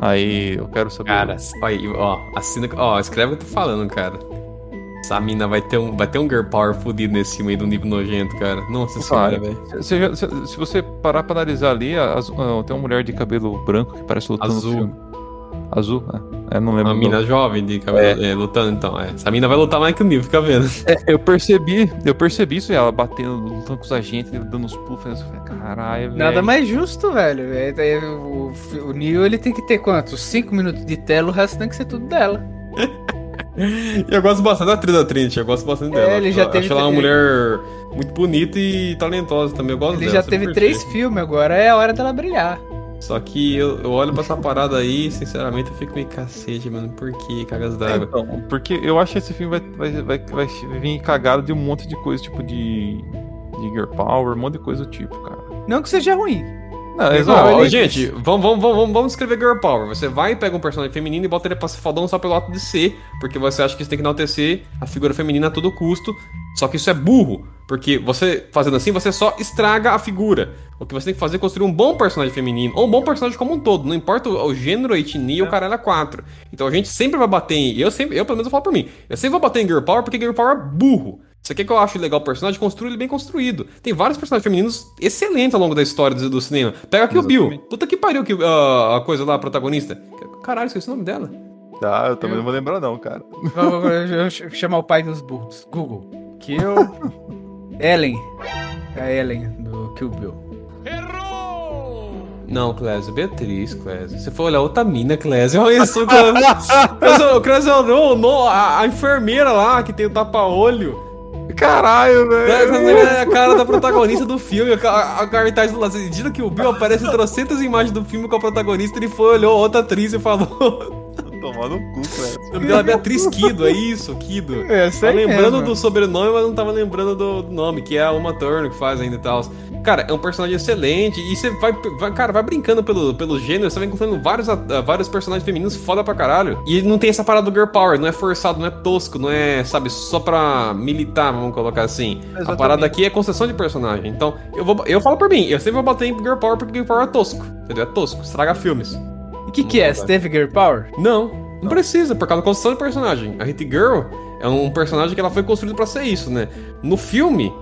Aí eu quero saber. Cara, olha aí, ó, assina, ó, escreve o que eu tô falando, cara. Essa mina vai ter um, vai ter um girl power fudido nesse filme aí do nível nojento, cara. Nossa senhora, velho. Se, se- se- você parar pra analisar ali, a- ah, tem uma mulher de cabelo branco que parece lutando Azul. no filme. Azul? É, eu não lembro. Uma mina nome. jovem de cabelo é, lutando, então. É. Essa mina vai lutar mais que o nível, fica vendo. *laughs* É, eu percebi, eu percebi isso, e ela batendo, lutando com os agentes, dando uns pulos, eu falei, caralho, velho. Nada mais justo, velho. É, é, o, o Neo ele tem que ter quantos? 5 minutos de tela, o resto tem que ser tudo dela. *laughs* Eu gosto bastante da atriz da Trinity, eu gosto bastante É, dela. ele Acho já ela- teve Acho ela uma mulher muito bonita e talentosa também. Eu gosto Ele dela. já teve três filmes, agora é a hora dela brilhar. Só que eu, eu olho pra essa parada aí, sinceramente, eu fico meio cacete, mano. Por que cagas É, d'água? então, porque eu acho que esse filme vai, vai, vai, vai vir cagado de um monte de coisa, tipo de, de Gear Power, um monte de coisa do tipo, cara. Não que seja ruim. Não, exato. ó, ele- gente, vamos, vamos, vamos, vamos escrever Girl Power. Você vai e pega um personagem feminino e bota ele pra ser fodão só pelo ato de ser, porque você acha que você tem que enaltecer a figura feminina a todo custo. Só que isso é burro, porque você fazendo assim, você só estraga a figura. O que você tem que fazer é construir um bom personagem feminino, ou um bom personagem como um todo, não importa o, o gênero, a etnia, o caralho é quatro. Então a gente sempre vai bater em. Eu sempre, eu pelo menos eu falo por mim, eu sempre vou bater em Girl Power porque Girl Power é burro. Você quer que eu acho legal o personagem? Construa ele bem construído. Tem vários personagens femininos excelentes ao longo da história do, do cinema. Pega aqui o Bill. Puta que pariu que ah, a coisa lá, a protagonista. Caralho, esqueci o nome dela. Ah, eu também não vou lembrar, não, cara. Vou, vou- eu ch- chamar o pai dos burros. Google. Kill. *laughs* Ellen. É a Ellen do Kill Bill. Não, Clésio, Beatriz, Clésio. Você foi olhar outra mina, Clésio. Olha isso, *laughs* Clésio. Clésio, não, não, a, a enfermeira lá que tem o tapa-olho. Caralho, velho. é a cara da protagonista do filme. A, a cartaz do lado. Acredita que o Bill aparece em trocentas imagens do filme com a protagonista? Ele foi, olhou outra atriz e falou. Tomar no cu, O velho. nome dela é Beatriz Kido, é isso, Kido. É, Tá lembrando do sobrenome, mas não tava lembrando do, do nome, que é a Uma Turner que faz ainda e tal. cara, é um personagem excelente. E você vai, vai cara, vai brincando pelo, pelo gênero, você vai encontrando vários, uh, vários personagens femininos foda pra caralho. E não tem essa parada do girl power, não é forçado, não é tosco, não é, sabe, só pra militar, vamos colocar assim. Exatamente. A parada aqui é construção de personagem. Então, eu, vou, eu falo por mim, eu sempre vou bater em girl power porque girl power é tosco. Entendeu? É tosco, estraga filmes. O que, que é? Você teve girl power? Não, não precisa, por causa da construção de personagem. A Hit Girl é um personagem que ela foi construído para ser isso, né? No filme,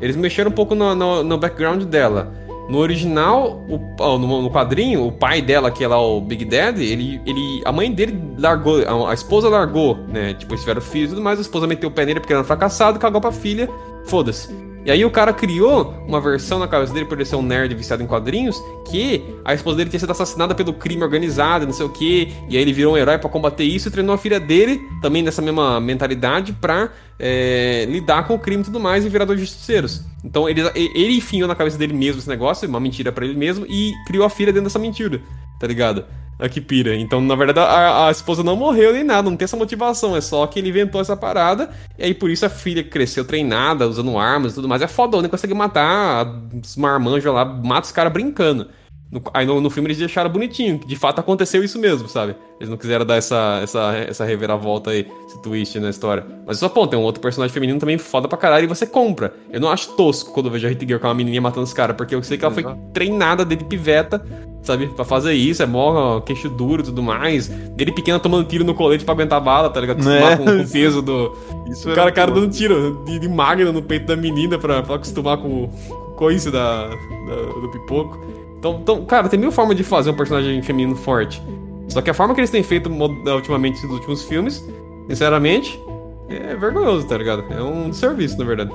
eles mexeram um pouco no, no, no background dela. No original, o, no, no, quadrinho, o pai dela, que é lá o Big Daddy, ele, ele, a mãe dele largou, a, a esposa largou, né? Tipo, eles tiveram filhos e tudo mais, a esposa meteu o pé nele porque era um fracassado, cagou pra filha, foda-se. E aí o cara criou uma versão na cabeça dele, por ele ser um nerd viciado em quadrinhos, que a esposa dele tinha sido assassinada pelo crime organizado, não sei o que, e aí ele virou um herói para combater isso e treinou a filha dele, também nessa mesma mentalidade, pra é, lidar com o crime e tudo mais e virar dois justiceiros. Então ele, ele enfiou na cabeça dele mesmo esse negócio, uma mentira para ele mesmo, e criou a filha dentro dessa mentira, tá ligado? A que pira. Então, na verdade, a, a, esposa não morreu nem nada, não tem essa motivação. É só que ele inventou essa parada. E aí, por isso, a filha cresceu treinada, usando armas e tudo mais. É fodona, consegue matar os marmanjos lá, mata os caras brincando. No, aí no, no, filme eles deixaram bonitinho, que de fato aconteceu isso mesmo, sabe? Eles não quiseram dar essa, essa, essa reviravolta aí, esse twist na história. Mas só ponto, tem um outro personagem feminino também foda pra caralho e você compra. Eu não acho tosco quando eu vejo a Hit Girl com uma menininha matando os caras, porque eu sei que ela foi treinada desde piveta, sabe? Pra fazer isso, é mó queixo duro e tudo mais. Dele pequena tomando tiro no colete pra aguentar bala, tá ligado? Acostumar é. com, com, o peso do. Isso o cara, cara dando tiro de, de magna no peito da menina pra, pra acostumar com o coice da, da, do pipoco. Então, então, cara, tem mil formas de fazer um personagem feminino forte. Só que a forma que eles têm feito ultimamente nos últimos filmes, sinceramente, é vergonhoso, tá ligado? É um serviço, na verdade.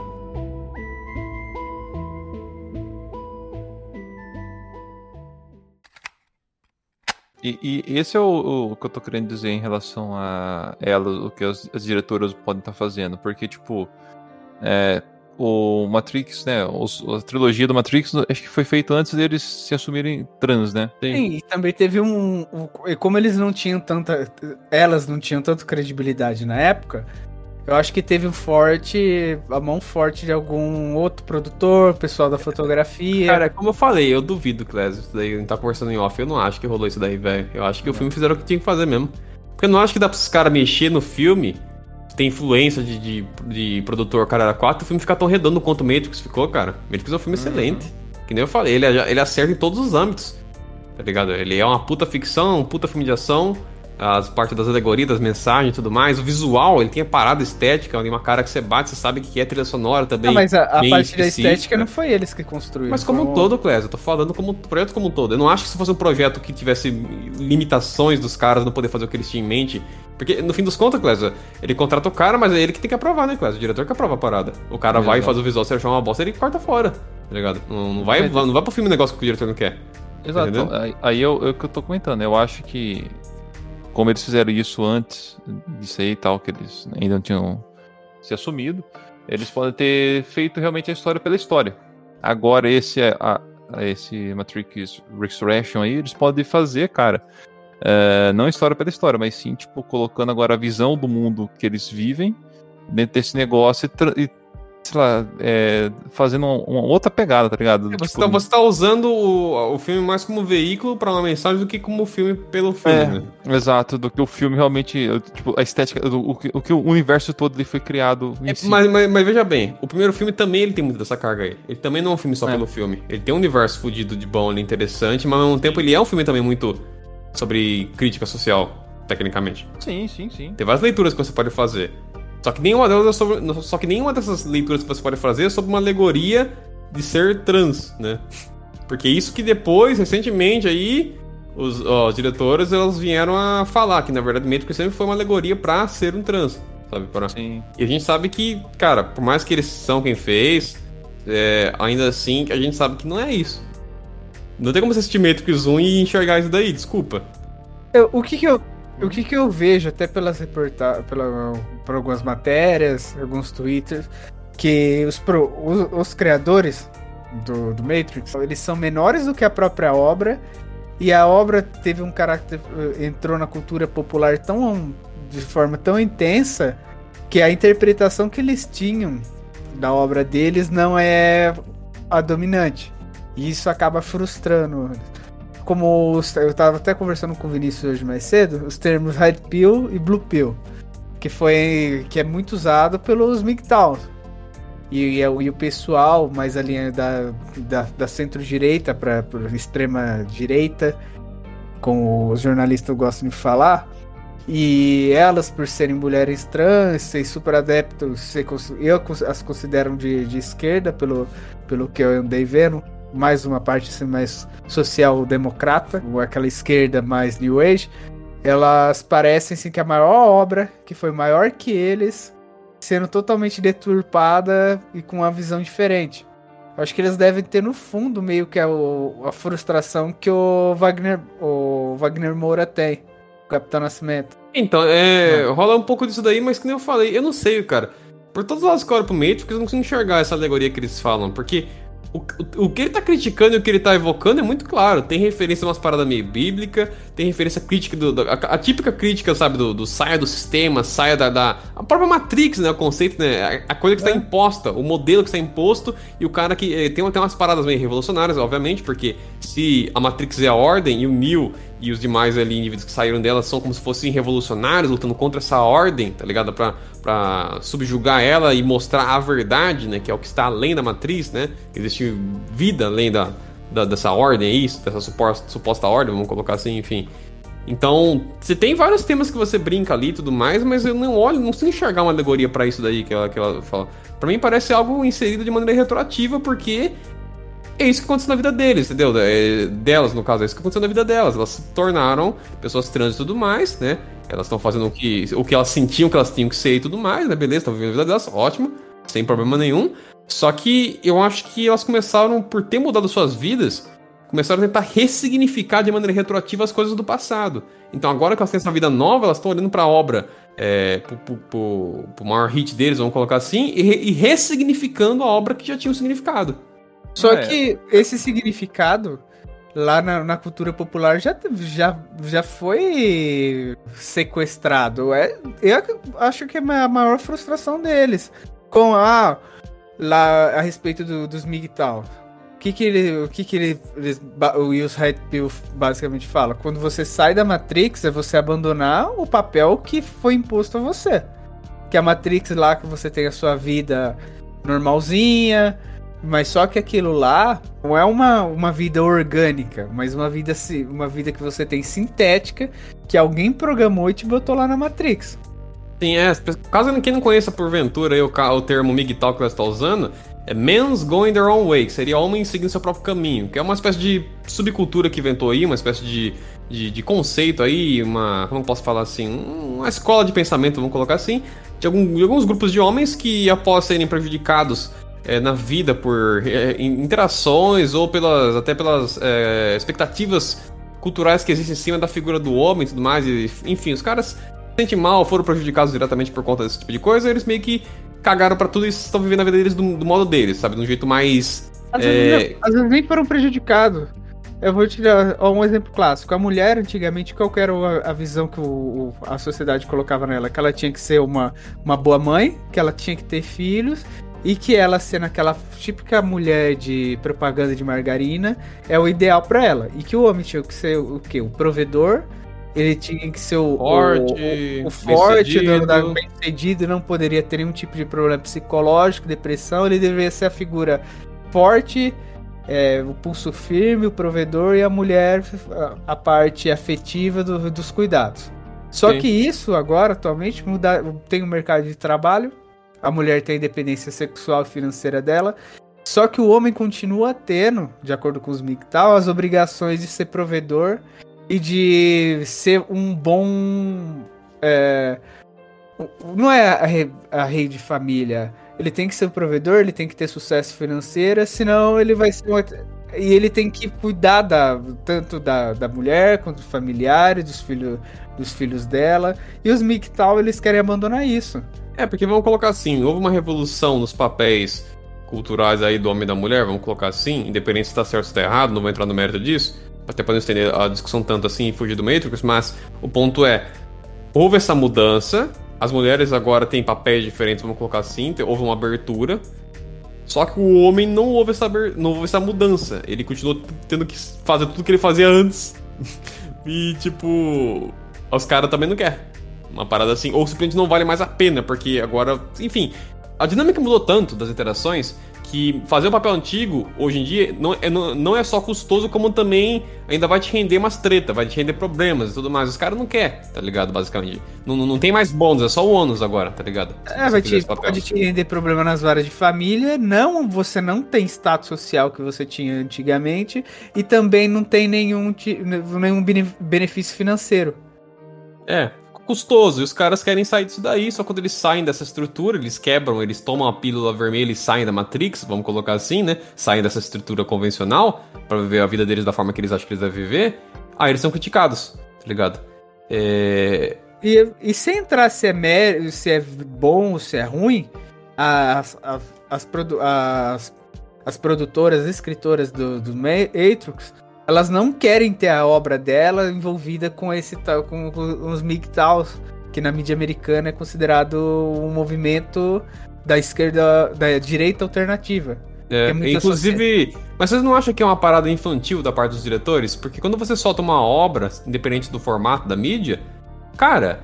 E, e, esse é o, o, que eu tô querendo dizer em relação a elas, o que as, as diretoras podem estar tá fazendo. Porque, tipo, é, o Matrix, né? Os, a trilogia do Matrix, acho que foi feito antes deles se assumirem trans, né? Sim, e também teve um, um. Como eles não tinham tanta. Elas não tinham tanta credibilidade na época. Eu acho que teve um forte, a mão forte de algum outro produtor, pessoal da fotografia. Cara, como eu falei, eu duvido, Clésio, isso daí a gente tá conversando em off. Eu não acho que rolou isso daí, velho. Eu acho que o filme fizeram o que tinha que fazer mesmo. Porque eu não acho que dá pros caras mexer no filme tem influência de, de, de produtor cara 4, o filme fica tão redondo quanto o Matrix ficou, cara. Matrix é um filme uhum. excelente. Que nem eu falei, ele, ele acerta em todos os âmbitos. Tá ligado? Ele é uma puta ficção, um puta filme de ação as partes das alegorias, das mensagens e tudo mais. O visual, ele tem a parada estética, uma cara que você bate, você sabe que é trilha sonora também. Não, mas a, a parte da estética não foi eles que construíram. Mas como um todo, Clésio, eu tô falando como projeto como um todo. Eu não acho que se fosse um projeto que tivesse limitações dos caras não poder fazer o que eles tinham em mente. Porque, no fim dos contos, Clésio, ele contrata o cara, mas é ele que tem que aprovar, né, Clésio? O diretor que aprova a parada. O cara vai e faz o visual, se achar uma bosta, ele corta fora, tá ligado? Não, não vai, não vai pro filme um negócio que o diretor não quer. Exato. Tá aí, aí é o que eu tô comentando. Eu acho que como eles fizeram isso antes disso aí e tal, que eles ainda não tinham se assumido, eles podem ter feito realmente a história pela história. Agora, esse, a, esse Matrix Resurrection aí, eles podem fazer, cara, uh, não história pela história, mas sim, tipo, colocando agora a visão do mundo que eles vivem dentro desse negócio e, e sei lá, é, fazendo uma, uma, outra pegada, tá ligado? É, você, tipo, tá, você tá usando o, o filme mais como veículo para uma mensagem do que como filme pelo filme, é, né? Exato, do que o filme realmente, tipo, a estética, do, o, o, que o universo todo ele foi criado é, si. mas, mas, mas, veja bem, o primeiro filme também ele tem muito dessa carga aí. Ele também não é um filme só é. pelo filme. Ele tem um universo fudido de bom ali, interessante, mas ao mesmo tempo ele é um filme também muito sobre crítica social, tecnicamente. Sim, sim, sim. Tem várias leituras que você pode fazer. Só que nenhuma delas é sobre, só que nenhuma dessas leituras que você pode fazer é sobre uma alegoria de ser trans, né? Porque isso que depois, recentemente aí, os, ó, os diretores elas vieram a falar que na verdade Matrix sempre foi uma alegoria para ser um trans, sabe? Pra... Sim. E a gente sabe que, cara, por mais que eles são quem fez, é, ainda assim a gente sabe que não é isso. Não tem como você assistir Matrix 1 e enxergar isso daí, desculpa. Eu, o que, que eu o que, que eu vejo, até pelas pela, por algumas matérias, alguns twitters, que os, pro, os, os, criadores do, do Matrix, eles são menores do que a própria obra, e a obra teve um caráter, entrou na cultura popular tão, de forma tão intensa, que a interpretação que eles tinham da obra deles não é a dominante. E isso acaba frustrando. Como eu tava até conversando com o Vinícius hoje mais cedo, os termos Red Pill e Blue Pill. Que foi. que é muito usado pelos MGTOWs. E, e, o- e o pessoal mais ali da, da, da centro-direita para extrema-direita, como os jornalistas gostam de falar, e elas, por serem mulheres trans, ser super adeptos, eu as considero de, de esquerda, pelo, pelo que eu andei vendo, mais uma parte assim, mais social-democrata, ou aquela esquerda mais New Age, elas parecem assim, que a maior obra, que foi maior que eles, sendo totalmente deturpada e com uma visão diferente. Eu Acho que eles devem ter no fundo meio que a, a frustração que o Wagner, o Wagner Moura tem, o Capitão Nascimento. Então, é. rola um pouco disso daí, mas que nem eu falei, eu não sei, cara. Por todos os lados que eu olho pro Matrix, eu não consigo enxergar essa alegoria que eles falam, porque o, o, que ele tá criticando e o que ele tá evocando é muito claro. Tem referência a umas paradas meio bíblica, tem referência crítica do. do- a, a típica crítica, sabe, do, do saia do sistema, saia da, da. A própria Matrix, né? O conceito, né? A, a coisa que está imposta, o modelo que está imposto, e o cara que. eh, tem, tem umas paradas meio revolucionárias, obviamente, porque se a Matrix é a ordem e o Neo e os demais ali indivíduos que saíram dela são como se fossem revolucionários lutando contra essa ordem, tá ligado? Pra, pra subjugar ela e mostrar a verdade, né? Que é o que está além da matriz, né? Que existe vida além da, da- dessa ordem aí, dessa suposta, suposta ordem, vamos colocar assim, enfim. Então, você tem vários temas que você brinca ali e tudo mais, mas eu não olho, não consigo enxergar uma alegoria pra isso daí que ela, que ela fala. Pra mim parece algo inserido de maneira retroativa, porque é isso que aconteceu na vida deles, entendeu? É, delas, no caso, é isso que aconteceu na vida delas. Elas se tornaram pessoas trans e tudo mais, né? Elas estão fazendo o que, o que elas sentiam que elas tinham que ser e tudo mais, né? Beleza, estão vivendo a vida delas, ótimo, sem problema nenhum. Só que eu acho que elas começaram, por ter mudado suas vidas, começaram a tentar ressignificar de maneira retroativa as coisas do passado. Então agora que elas têm essa vida nova, elas estão olhando pra obra, é, pro- pro maior hit deles, vamos colocar assim, e, e ressignificando a obra que já tinha um significado. Só É. que esse significado lá na, na cultura popular já, já, já foi sequestrado. É, eu acho que é a maior frustração deles. Com a. Lá a respeito do- dos MGTOW. O que que, ele, o que, que ele, eles, o Will Red Pill basicamente fala? Quando você sai da Matrix, é você abandonar o papel que foi imposto a você. Que a Matrix lá, que você tem a sua vida normalzinha, mas só que aquilo lá não é uma, uma vida orgânica, mas uma vida, uma vida que você tem sintética, que alguém programou e te botou lá na Matrix. Sim, é. Caso quem não conheça porventura aí o, o termo MGTOW que você está usando, é Men's Going Their Own Way, que seria homens seguindo seu próprio caminho, que é uma espécie de subcultura que inventou aí, uma espécie de, de, de conceito aí, uma. Como posso falar assim? um- Uma escola de pensamento, vamos colocar assim, de, algum- de alguns grupos de homens que, após serem prejudicados é, na vida por é, in- interações ou pelas até pelas é, expectativas culturais que existem em cima da figura do homem e tudo mais, e, enfim, os caras se sentem mal, foram prejudicados diretamente por conta desse tipo de coisa, eles meio que cagaram pra tudo e estão vivendo a vida deles do, do modo deles, sabe? De um jeito mais. Às, É. vezes, não- às vezes nem foram prejudicados. Eu vou te dar um exemplo clássico. A mulher, antigamente, qual que era a, visão que o- a sociedade colocava nela? Que ela tinha que ser uma, uma boa mãe, que ela tinha que ter filhos, e que ela sendo aquela típica mulher de propaganda de margarina é o ideal pra ela. E que o homem tinha que ser o quê? O provedor. Ele tinha que ser o Forte, o, o, forte, do- da- bem sucedido, não poderia ter nenhum tipo de problema psicológico, depressão. Ele deveria ser a figura forte, é, o pulso firme, o provedor e a mulher a, a parte afetiva do- dos cuidados. Só Sim. que isso agora, atualmente, muda, tem o mercado de trabalho, a mulher tem a independência sexual e financeira dela, só que o homem continua tendo, de acordo com os MGTOW, as obrigações de ser provedor e de ser um bom. é, não é a rei, a rei de família. Ele tem que ser o provedor, ele tem que ter sucesso financeiro, senão ele vai ser. um- e ele tem que cuidar da, tanto da, da mulher quanto dos familiares, dos, filho, dos filhos dela. E os MGTOW, eles querem abandonar isso. É, porque vamos colocar assim, houve uma revolução nos papéis culturais aí do homem e da mulher, vamos colocar assim, independente se tá certo ou se tá errado, não vou entrar no mérito disso, até não estender a discussão tanto assim e fugir do Matrix, mas o ponto é, houve essa mudança, as mulheres agora têm papéis diferentes, vamos colocar assim, houve uma abertura, Só que o homem não houve essa, não houve essa mudança. Ele continuou tendo que fazer tudo que ele fazia antes. *laughs* e, tipo, os caras também não querem. Uma parada assim. Ou simplesmente não vale mais a pena, porque agora. Enfim, a dinâmica mudou tanto das interações que fazer o papel antigo, hoje em dia, não é, não, não é só custoso, como também ainda vai te render umas treta, vai te render problemas e tudo mais. Os caras não querem, tá ligado? Basicamente. Não, não, não tem mais bônus, é só o ônus agora, tá ligado? Se É, vai te, pode te render problema nas varas de família. Não, você não tem status social que você tinha antigamente. E também não tem nenhum, nenhum bene- benefício financeiro. É, custoso. E os caras querem sair disso daí, só quando eles saem dessa estrutura, eles quebram, eles tomam a pílula vermelha e saem da Matrix, vamos colocar assim, né? Saem dessa estrutura convencional pra viver a vida deles da forma que eles acham que eles devem viver. Aí eles são criticados, tá ligado? É. E, e sem entrar se é, mé- se é bom se é ruim, as, as, as, produ- as, as produtoras, as escritoras do, do Matrix, elas não querem ter a obra dela envolvida com esse tal, com, com os MGTOWs, que na mídia americana é considerado um movimento da esquerda, da direita alternativa. É, muita inclusive, mas vocês não acham que é uma parada infantil da parte dos diretores? Porque quando você solta uma obra, independente do formato da mídia, cara,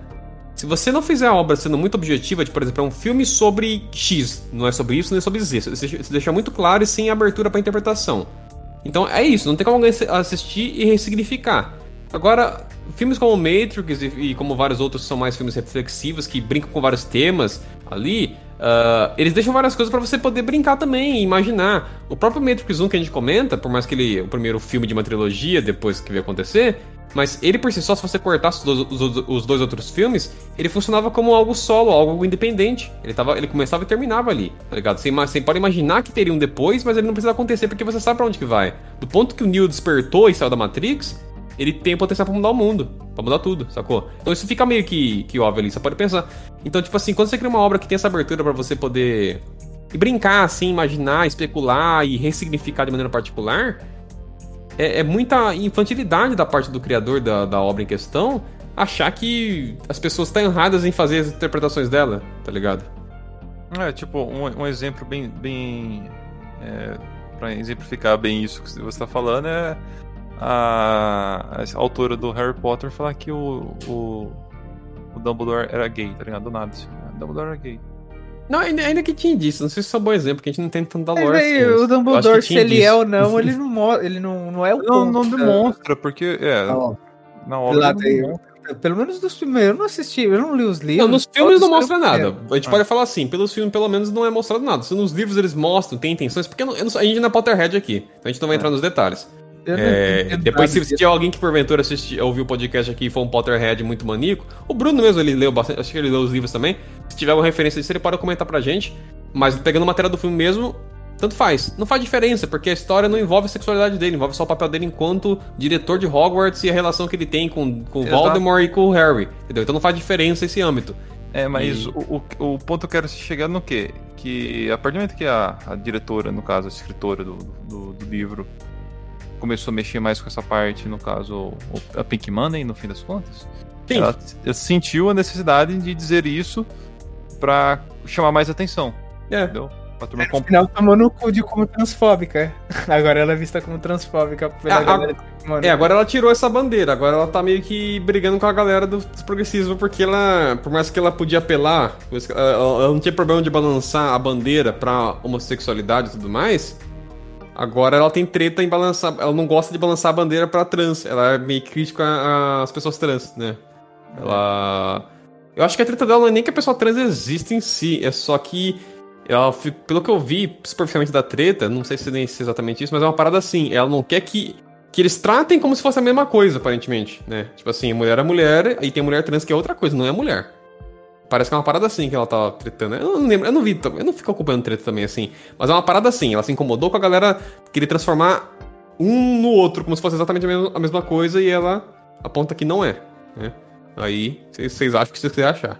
se você não fizer a obra sendo muito objetiva, de, por exemplo, é um filme sobre X, não é sobre isso nem sobre Z, você deixa muito claro e sem abertura pra interpretação. Então é isso, não tem como assistir e ressignificar. Agora, filmes como Matrix e, e como vários outros são mais filmes reflexivos, que brincam com vários temas ali, ah, eles deixam várias coisas pra você poder brincar também e imaginar. O próprio Matrix 1 que a gente comenta, por mais que ele o primeiro filme de uma trilogia depois que veio acontecer, mas ele por si só, se você cortasse os dois, os- os dois outros filmes, ele funcionava como algo solo, algo independente. Ele, tava, ele começava e terminava ali, tá ligado? Você, você pode imaginar que teria um depois, mas ele não precisa acontecer porque você sabe pra onde que vai. Do ponto que o Neo despertou e saiu da Matrix, ele tem potencial pra mudar o mundo, pra mudar tudo, sacou? Então isso fica meio que, que óbvio ali, você pode pensar. Então, tipo assim, quando você cria uma obra que tem essa abertura pra você poder e brincar, assim, imaginar, especular e ressignificar de maneira particular, é, é muita infantilidade da parte do criador da, da obra em questão achar que as pessoas estão erradas em fazer as interpretações dela, tá ligado? É, tipo, um, um exemplo bem. bem é, pra exemplificar bem isso que você está falando é a, a autora do Harry Potter falar que o, o, o Dumbledore era gay, tá ligado? Do nada. Assim, Dumbledore era gay. Não, ainda, ainda que tinha disso, não sei se isso é um bom exemplo, porque a gente não tem tanta Mas lore. aí, assim, o eu acho Dumbledore, se ele disso. é ou não, ele não, ele não, não é o Não, não demonstra, porque. É, Ó, na obra. Pelo menos dos filmes, eu não assisti, eu não li os livros. Não, nos filmes não mostra nada. A gente Ah. pode falar assim, pelos filmes pelo menos não é mostrado nada. Se nos livros eles mostram, tem intenções, porque eu não- eu não- a gente não é Potterhead aqui, então a gente não vai entrar nos detalhes. É, depois, se, se tiver alguém que porventura assistir, ouviu o podcast aqui e for um Potterhead muito maníaco, o Bruno mesmo, ele leu bastante, acho que ele leu os livros também. Se tiver alguma referência disso, ele pode comentar pra gente. Mas pegando matéria do filme mesmo, tanto faz. Não faz diferença, porque a história não envolve a sexualidade dele, envolve só o papel dele enquanto diretor de Hogwarts e a relação que ele tem com, com Exato. Voldemort e com o Harry. Entendeu? Então não faz diferença esse âmbito. É, mas E- o, o, o ponto que eu quero chegar no quê? Que a partir do momento que a, a diretora, no caso, a escritora do, do, do livro, começou a mexer mais com essa parte, no caso, a Pink Money, no fim das contas, Sim. ela, ela sentiu a necessidade de dizer isso pra chamar mais atenção, É. entendeu? Pra turma No comp- final tomou no cu de como transfóbica. *laughs* Agora ela é vista como transfóbica pela Ah, galera. Mano, É, agora ela tirou essa bandeira, agora ela tá meio que brigando com a galera do progressismo, porque ela, por mais que ela podia apelar, ela, ela não tinha problema de balançar a bandeira pra homossexualidade e tudo mais, agora ela tem treta em balançar, ela não gosta de balançar a bandeira pra trans, ela é meio crítica às pessoas trans, né? Ela... Eu acho que a treta dela não é nem que a pessoa trans existe em si, é só que ela, pelo que eu vi superficialmente da treta, não sei se nem se é exatamente isso, mas é uma parada assim, ela não quer que que eles tratem como se fosse a mesma coisa, aparentemente, né? Tipo assim, mulher é mulher, e tem mulher trans que é outra coisa, não é mulher. Parece que é uma parada assim que ela tava tretando. Eu não lembro, eu não vi, eu não fico acompanhando treta também assim. Mas é uma parada assim, ela se incomodou com a galera querer transformar um no outro como se fosse exatamente a mesma, coisa e ela aponta que não é, né? Aí, vocês acham o que vocês quiserem achar.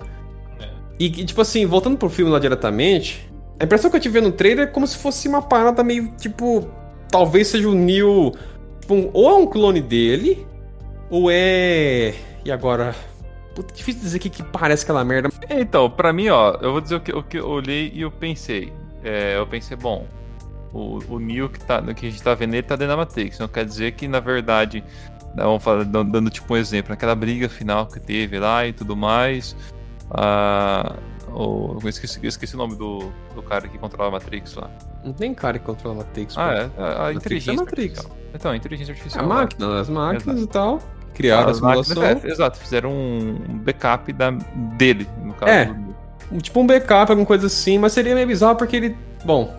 E, que, tipo assim, voltando pro filme lá diretamente, a impressão que eu tive no trailer é como se fosse uma parada meio, tipo... Talvez seja o Neo... Tipo, um- ou é um clone dele, ou é... E agora... Puta, difícil dizer o que, que parece aquela merda. Então, pra mim, ó, eu vou dizer o que, o que eu olhei e eu pensei. é, eu pensei, bom, o, o Neo que, tá, que a gente tá vendo ele tá dentro da Matrix. Não quer dizer que, na verdade, né, vamos falar, dando, tipo um exemplo, aquela briga final que teve lá e tudo mais. A, o, eu esqueci, eu esqueci o nome do, do cara que controla a Matrix lá. Não tem cara que controla a Matrix. Ah, pô. é? A, a Matrix inteligência é Matrix. artificial. Então, a inteligência É artificial. a lá. máquina, as máquinas Exato. e tal. Criaram a As máquinas, simulação. é, exato, fizeram um backup da, dele, no caso. É. do- Tipo um backup, alguma coisa assim, mas seria meio bizarro porque ele. Bom,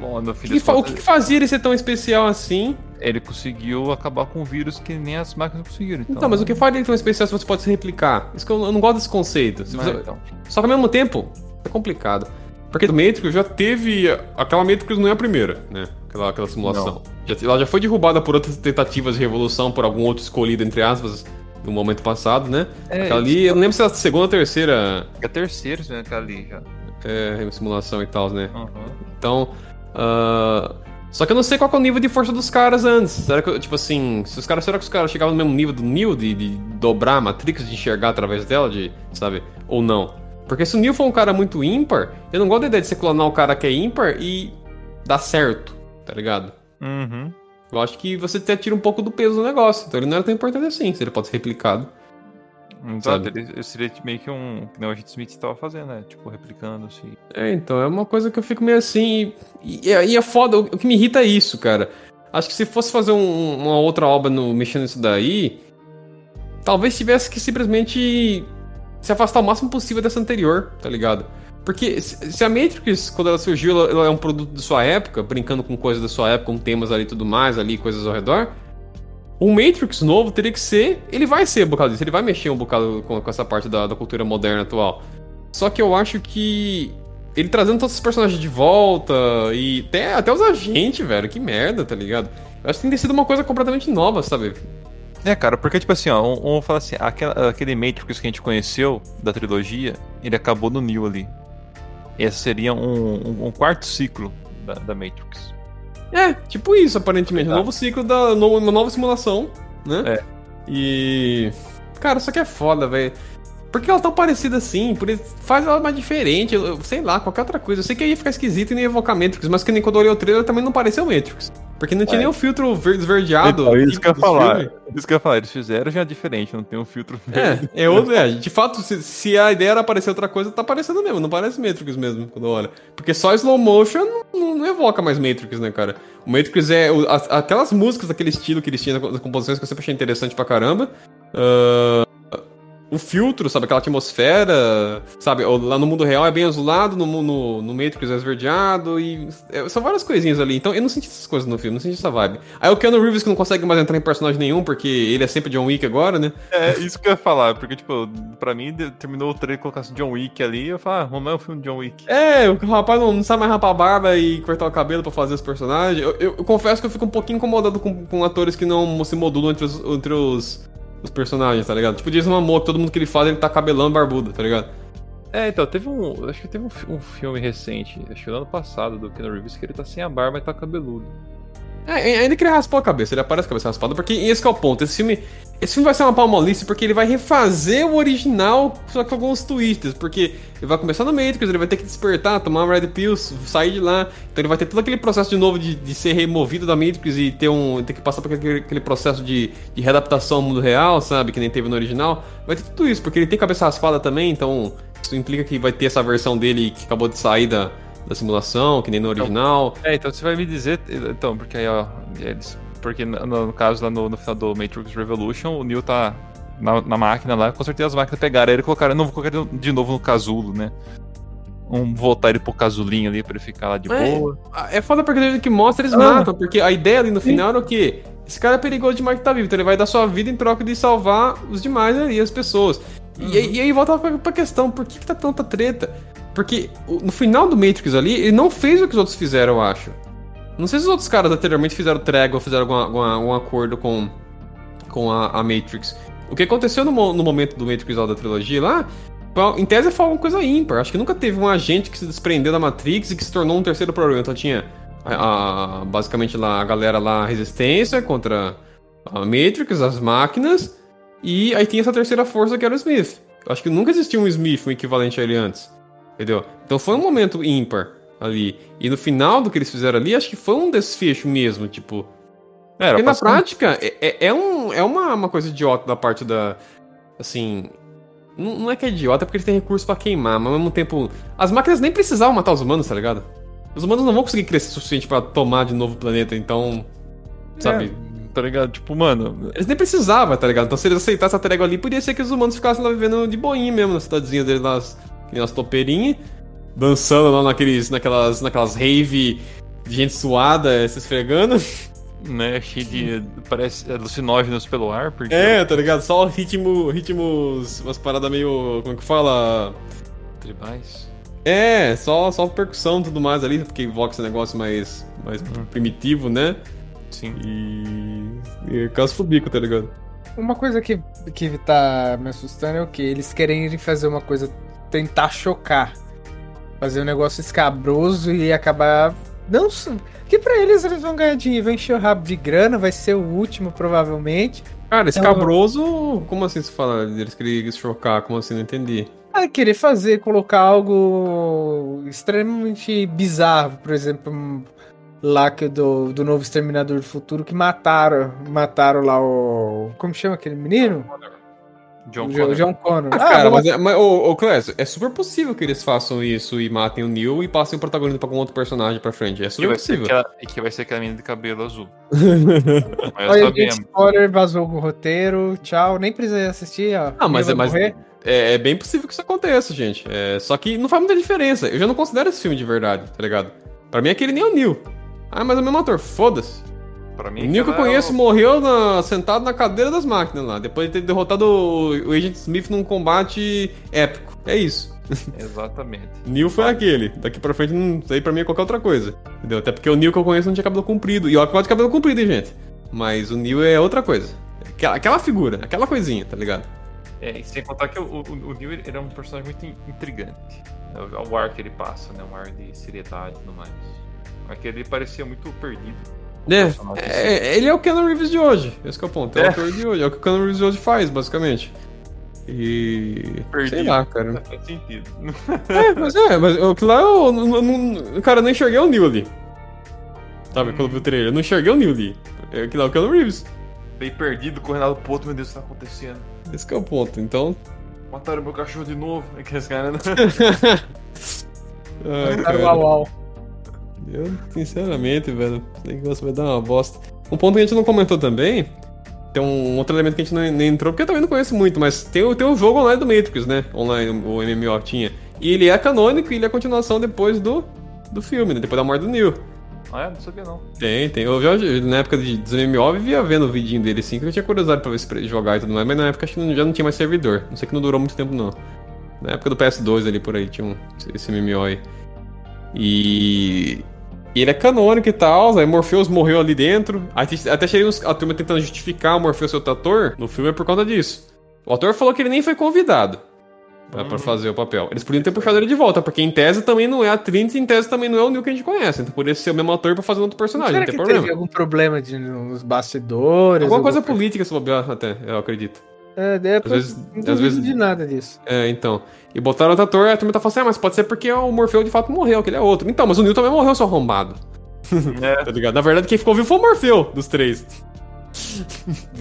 Bom, que, fa- o que fazia ele ser tão especial assim? ele conseguiu acabar com o vírus que nem as máquinas conseguiram. Então, Então, mas o que faz ele tão especial se você pode se replicar? Isso que eu, eu não gosto desse conceito. Não, você- então. Só que ao mesmo tempo, é complicado. Porque o Matrix já teve. Aquela Matrix não é a primeira, né? Aquela, aquela simulação. Já, ela já foi derrubada por outras tentativas de revolução, por algum outro escolhido, entre aspas, no momento passado, né? É, Aquela ali, eu não lembro se é a segunda ou terceira É a terceira, né, aquela ali já. é, simulação e tal, né? Uhum. Então. ah, só que eu não sei qual que é o nível de força dos caras antes. Será que, tipo assim, se os caras, será que os caras chegavam no mesmo nível do Neo de, de dobrar a Matrix, de enxergar através dela, de, sabe? Ou não? Porque se o Neo for um cara muito ímpar, eu não gosto da ideia de você clonar o cara que é ímpar e dar certo, tá ligado? Uhum. Eu acho que você até tira um pouco do peso do negócio. Então ele não era tão importante assim, se ele pode ser replicado. Exato, ele, ele seria meio que um. Que o Agente Smith tava fazendo, né? Tipo, replicando assim. É, então, é uma coisa que eu fico meio assim. E, e- e é foda, o, o que me irrita é isso, cara. Acho que se fosse fazer um- uma outra obra no, mexendo nisso daí, talvez tivesse que simplesmente se afastar o máximo possível dessa anterior, tá ligado? Porque se a Matrix, quando ela surgiu, ela, é um produto da sua época, brincando com coisas da sua época, com temas ali e tudo mais, ali, coisas ao redor. O Matrix novo teria que ser. Ele vai ser um bocado disso, ele vai mexer um bocado com, com essa parte da, da cultura moderna atual. Só que eu acho que. Ele trazendo todos os personagens de volta e até, até os agentes, velho, que merda, tá ligado? Eu acho que tem que sido uma coisa completamente nova, sabe? É, cara, porque, tipo assim, ó, um, um fala assim, aquela- aquele Matrix que a gente conheceu da trilogia, ele acabou no Neo ali. Esse seria um, um- um quarto ciclo da, da Matrix. É, tipo isso, aparentemente. Um Exato. novo ciclo da. no- Uma nova simulação, né? É. E. Cara, isso aqui é foda, velho. Por que ela é tão parecida assim? Por isso- faz ela mais diferente, eu, sei lá, qualquer outra coisa. Eu sei que aí ia ficar esquisito e nem ia evocar Matrix, mas que nem quando eu olhei o trailer também não pareceu Matrix. Porque não tinha É. nem o filtro verde esverdeado. Então, isso que eu ia falar. filme. Isso que eu ia falar, eles fizeram já diferente, não tem um filtro verde. É, é, outro, é, de fato, se, se a ideia era aparecer outra coisa, tá aparecendo mesmo, não parece Matrix mesmo, quando olha. Porque só slow motion não, não- evoca mais Matrix, né, cara? O Matrix é. o- as- aquelas músicas daquele estilo que eles tinham nas composições que eu sempre achei interessante pra caramba. Ah, o filtro, sabe, aquela atmosfera, sabe, o- lá no mundo real é bem azulado, no, no, no Matrix é esverdeado, e é, são várias coisinhas ali. Então eu não senti essas coisas no filme, não senti essa vibe. Aí o Keanu Reeves que não consegue mais entrar em personagem nenhum, porque ele é sempre John Wick agora, né? É, isso que eu ia falar, porque, tipo, pra mim, terminou o trailer colocasse John Wick ali, eu falo, ah, é um filme de John Wick. É, o rapaz não, não sabe mais rapar a barba e cortar o cabelo pra fazer os personagens. Eu, eu- eu confesso que eu fico um pouquinho incomodado com, com atores que não se modulam entre os, entre os, os personagens, tá ligado? Tipo, Jason Momoa, que todo mundo que ele faz, ele tá cabelão barbudo, tá ligado? É, então, teve um. Acho que teve um, um filme recente, acho que no ano passado, do Keanu Reeves, que ele tá sem a barba e tá cabeludo. É, ainda que ele raspou a cabeça, ele aparece com a cabeça raspada, porque esse é o ponto. Esse filme, esse filme vai ser uma palmolice porque ele vai refazer o original, só com alguns twists. Porque ele vai começar no Matrix, ele vai ter que despertar, tomar uma Red Pills, sair de lá. Então ele vai ter todo aquele processo de novo de, de ser removido da Matrix e ter, um, ter que passar por aquele, aquele processo de, de readaptação ao mundo real, sabe? Que nem teve no original. Vai ter tudo isso, porque ele tem cabeça raspada também, então isso implica que vai ter essa versão dele que acabou de sair da, da simulação, que nem no original. É, então você vai me dizer. Então, porque aí, ó. Eles, porque no, no caso, lá no, no final do Matrix Revolution, o Neo tá na, na máquina lá, com certeza as máquinas pegaram ele e colocaram. Não, vou colocar ele de novo no casulo, né? Vamos voltar ele pro casulinho ali pra ele ficar lá de É. boa. É foda porque do jeito que mostra, eles Ah. matam. Porque a ideia ali no final era o quê? Esse cara é perigoso demais que tá vivo. Então ele vai dar sua vida em troca de salvar os demais ali, as pessoas. E, aí- e aí volta pra, pra questão: por que, que tá tanta treta? Porque no final do Matrix ali, ele não fez o que os outros fizeram, eu acho. Não sei se os outros caras anteriormente fizeram trégua, fizeram alguma, algum acordo com, com a, a Matrix. O que aconteceu no, no momento do Matrix da trilogia lá, em tese foi alguma coisa ímpar. Acho que nunca teve um agente que se desprendeu da Matrix e que se tornou um terceiro problema. Então tinha a- a- basicamente lá a galera lá, a resistência contra a Matrix, as máquinas, e aí tinha essa terceira força que era o Smith. Acho que nunca existiu um Smith, um equivalente a ele antes. Entendeu? Então foi um momento ímpar. ali. E no final do que eles fizeram ali, acho que foi um desfecho mesmo, tipo. Era Porque na ser um- prática, é, é, é um, é uma, uma coisa idiota da parte da. Assim. Não, é que é idiota, é porque eles têm recurso pra queimar, mas ao mesmo tempo. As máquinas nem precisavam matar os humanos, tá ligado? Os humanos não vão conseguir crescer o suficiente pra tomar de novo o planeta, então. Sabe? Tá ligado? Tipo, mano, Eles nem precisavam, tá ligado? Então se eles aceitassem a trégua ali, podia ser que os humanos ficassem lá vivendo de boinha mesmo, na cidadezinha deles, nas, que nem nas topeirinhas, dançando lá naqueles, naquelas, naquelas rave de gente suada, se esfregando. né, cheio de. Parece alucinógenos pelo ar, porque. É, tá ligado? Só ritmo, ritmos, umas paradas meio, como é que fala? Tribais. É, só, só percussão e tudo mais ali, porque invoca esse negócio mais, mais primitivo, né? Sim. E. e caso fubico, tá ligado? Uma coisa que, que tá me assustando é o que? Eles querem fazer uma coisa, tentar chocar. Fazer um negócio escabroso e acabar. Não. Que pra eles eles vão ganhar dinheiro, vai encher o rabo de grana, vai ser o último, provavelmente. Cara, escabroso, como assim se fala? Eles queriam chocar, como assim? Não entendi. Ah, querer fazer, colocar algo extremamente bizarro, por exemplo, lá que do, do novo Exterminador do Futuro que mataram, mataram lá o. Como chama aquele menino? John Connor. Jo- John Connor. Ah, cara, mas, é, mas ô, ô Clécio, é super possível que eles façam isso e matem o Neil e passem o protagonismo pra algum outro personagem pra frente. É super possível. e que vai ser aquela menina de cabelo azul. *laughs* Mas Olha, tá spoiler, vazou o roteiro, tchau, nem precisei assistir, ó. Ah, mas, é, mas é, é bem possível que isso aconteça, gente. É, só que não faz muita diferença. Eu já não considero esse filme de verdade, tá ligado? Pra mim, aquele nem é o Neil. Ah, mas é o mesmo ator, foda-se. Pra O mim, Neil que eu é conheço o- morreu na- sentado na cadeira das máquinas lá, depois de ter derrotado o, o Agent Smith num combate épico. É isso. *laughs* Exatamente. Neil foi aquele. Daqui pra frente, não sei pra mim é qualquer outra coisa. Entendeu? Até porque o Neil que eu conheço não tinha cabelo comprido. E olha que eu gosto de cabelo comprido, hein, gente. Mas o Neil é outra coisa. Aquela, aquela figura, aquela coisinha, tá ligado? É, e sem contar que o, o, o Neil ele é um personagem muito in- intrigante. É o- O ar que ele passa, né? Um ar de seriedade e tudo mais. Aquele ele parecia muito perdido. É, personagem, é, ele é o Keanu Reeves de hoje. Esse que é o ponto. É, É. o ator de hoje. É o que o Keanu Reeves de hoje faz, basicamente. E. Sei lá, cara. *laughs* Faz sentido. É, mas é, mas o que lá eu. não- não- Cara, eu não enxerguei o Neil ali. Sabe, quando eu vi o trailer, eu não enxerguei o Neil ali. É que lá é o Keanu Reeves. Bem perdido, correndo lá pro outro, meu Deus, o que tá acontecendo? Esse que é o ponto. Então. Mataram meu cachorro de novo. É que esse cara. Ai, Cara, cara. uau, uau. Eu, sinceramente, velho, esse negócio vai dar uma bosta. Um ponto que a gente não comentou também, tem um outro elemento que a gente não, nem entrou, porque eu também não conheço muito, mas tem, o- tem o jogo online do Matrix, né? Online, o MMO tinha. E ele é canônico e ele é a continuação depois do, do filme, né? Depois da morte do Neo. ah, é? Não sabia não. Tem, tem. Eu já, na época de, dos MMO, eu vivia vendo o vidinho dele, assim, que eu tinha curiosidade pra ver se jogar e tudo mais, mas na época acho que já não tinha mais servidor. Não sei que não durou muito tempo, não. Na época do PS2 ali, por aí, tinha um, esse MMO aí. E... e ele é canônico e tal, aí Morpheus morreu ali dentro. Aí até cheguei uns, a turma tentando justificar o Morpheus ser outro ator, no filme é por conta disso. O ator falou que ele nem foi convidado pra, pra fazer o papel. Eles podiam ter puxado ele de volta, porque em tese também não é a Trinity, em tese também não é o Neil que a gente conhece. Então poderia ser o mesmo ator pra fazer um outro personagem, Será não que tem problema. teve algum problema de, nos bastidores? Alguma coisa alguma política se bobear até, eu acredito. É, é, Às vezes- não às vezes- de nada disso. É, então. E botaram outro ator, a turma tá falando assim, ah, mas pode ser porque o Morfeu de fato morreu, que ele é outro. Então, mas o Neil também morreu, seu arrombado. É. *laughs* Tá ligado? Na verdade, quem ficou vivo foi o Morfeu, dos três.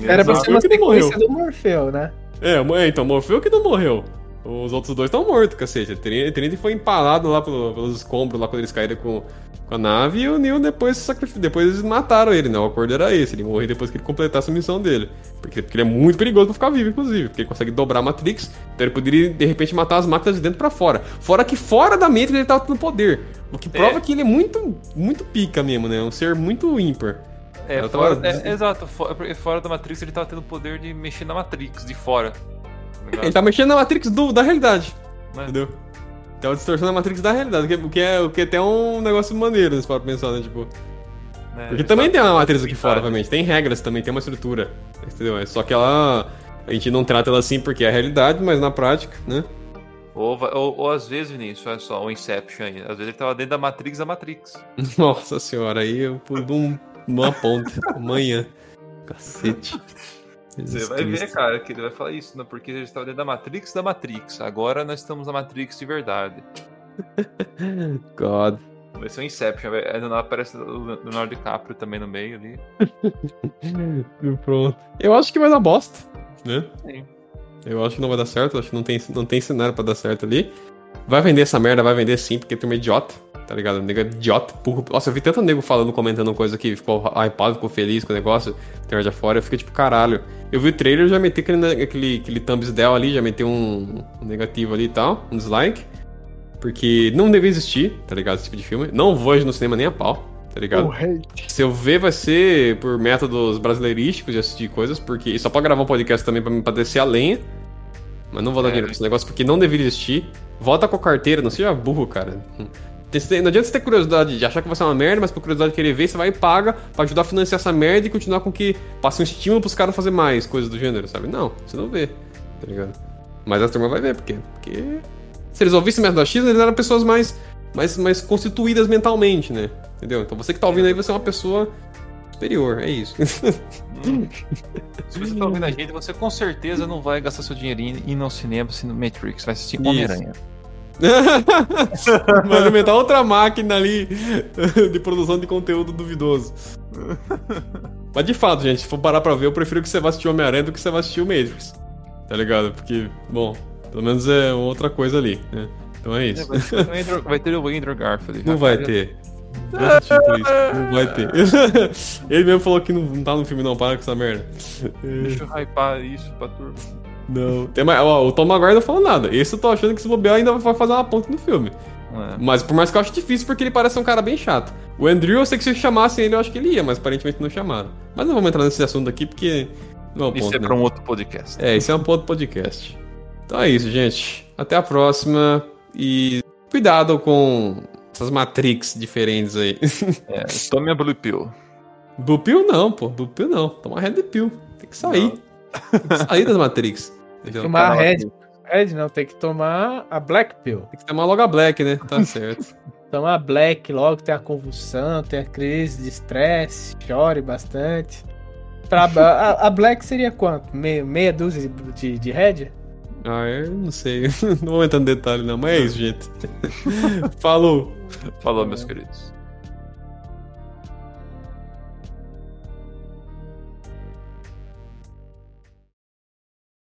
Era pra ser uma sequência do Morfeu, né? É, é, então, Morfeu que não morreu. Os outros dois estão mortos, cacete. Trinity foi empalado lá pelo- pelos escombros, lá quando eles caíram com, com a nave, e o Neil depois sacrificou. Depois eles mataram ele, né? O acordo era esse, ele morrer depois que ele completasse a missão dele. Porque, porque ele é muito perigoso pra ficar vivo, inclusive. Porque ele consegue dobrar a Matrix, então ele poderia, de repente, matar as máquinas de dentro pra fora. Fora que fora da Matrix ele tava tendo poder. O que prova É. que ele é muito, muito pica mesmo, né? Um ser muito ímpar. É, fora, tava- é, exato. fo- porque Fora da Matrix ele tava tendo poder de mexer na Matrix, de fora. Ele tá mexendo na Matrix do, da realidade. Né? Entendeu? Tava distorcendo a Matrix da realidade, o que, o que é, o que é até um negócio maneiro, se para pensar, né? Tipo, Né, porque também tem uma Matrix aqui fora, obviamente. Tem regras também, tem uma estrutura. Entendeu? É Só que ela. A gente não trata ela assim porque é a realidade, mas na prática, né? Ou, ou, ou às vezes, Vinícius, olha só, o Inception aí. Às vezes ele tava dentro da Matrix da Matrix. *laughs* Nossa senhora, aí eu pulo um, numa ponta. *laughs* Amanhã. Cacete. Você Jesus vai ver, Cristo. cara, que ele vai falar isso, né? Porque ele estava dentro da Matrix da Matrix. Agora nós estamos na Matrix de verdade. *laughs* God. Vai ser um Inception, vai- aí do nada aparece o Leonardo DiCaprio também no meio ali. *laughs* Pronto. Eu acho que vai dar bosta, né? Sim. Eu acho que não vai dar certo, eu acho que não tem, não tem cenário pra dar certo ali. Vai vender essa merda, vai vender sim, porque tem um idiota, tá ligado? Nego é idiota, burro. Nossa, eu vi tanto nego falando, comentando coisa que ficou hypado, ficou feliz com o negócio, tem já fora, eu fiquei tipo, caralho. Eu vi o trailer, já meti aquele, aquele, aquele thumbs down ali, já meti um, um negativo ali e tal, um dislike. Porque não devia existir, tá ligado? Esse tipo de filme. Não vou no cinema nem a pau, tá ligado? Se eu ver, vai ser por métodos brasileirísticos de assistir coisas, porque e só pode gravar um podcast também pra, pra descer a lenha. Mas não vou dar É. dinheiro pra esse negócio porque não deveria existir. Volta com a carteira, não seja burro, cara. Não adianta você ter curiosidade de achar que vai ser uma merda, mas por curiosidade de querer ver, você vai e paga pra ajudar a financiar essa merda e continuar com que passe um estímulo pros caras fazer mais coisas do gênero, sabe? Não, você não vê, tá ligado? Mas a turma vai ver, por quê? Porque se eles ouvissem o método X, eles eram pessoas mais, mais, mais constituídas mentalmente, né? Entendeu? Então você que tá ouvindo aí, você é uma pessoa superior, é isso. *laughs* Se você tá ouvindo a gente, você com certeza não vai gastar seu dinheirinho indo ao cinema assistindo Matrix, vai assistir. Homem-Aranha. *laughs* Vai alimentar outra máquina ali *laughs* de produção de conteúdo duvidoso. Mas de fato, gente, se for parar pra ver, eu prefiro que você vá assistir Homem-Aranha do que você vá assistir o Matrix. Tá ligado? Porque, bom, pelo menos é outra coisa ali, né? Então é isso. Vai ter o Andrew- Vai ter o Andrew Garfield. Não vai ter. Assisti por isso. Não vai ter. *laughs* Ele mesmo falou que não, não tá no filme, não. Para com essa merda. Deixa eu hypar isso pra turma. Não. Tem mais, ó, o Tom Maguire não falou nada. Esse eu tô achando que se bobear ainda vai fazer uma ponta no filme. É. Mas por mais que eu acho difícil, porque ele parece um cara bem chato. O Andrew, eu sei que se chamassem ele, eu acho que ele ia, mas aparentemente não chamaram. Mas não vamos entrar nesse assunto aqui, porque não é Isso ponto, é né? pra um outro podcast. É, isso é um ponto do podcast. Então é isso, gente. Até a próxima. E cuidado com essas Matrix diferentes aí. *laughs* É, tome a Blue Pill. Blue Pill não, pô. Blue Pill não. Toma Red Pill. Tem que sair. Tem que sair das Matrix. Entendeu? Tomar a Red. Red não, tem que tomar a Black Pill. Tem que tomar logo a Black, né? Tá *laughs* certo. Tomar a Black logo, tem a convulsão, tem a crise de estresse, chore bastante. Pra, *laughs* a, a Black seria quanto? Meia, meia dúzia de, de, de Red? ah, eu não sei. *laughs* Não vou entrar no detalhe, não. Mas é isso, gente. Falou. Falou, meus queridos.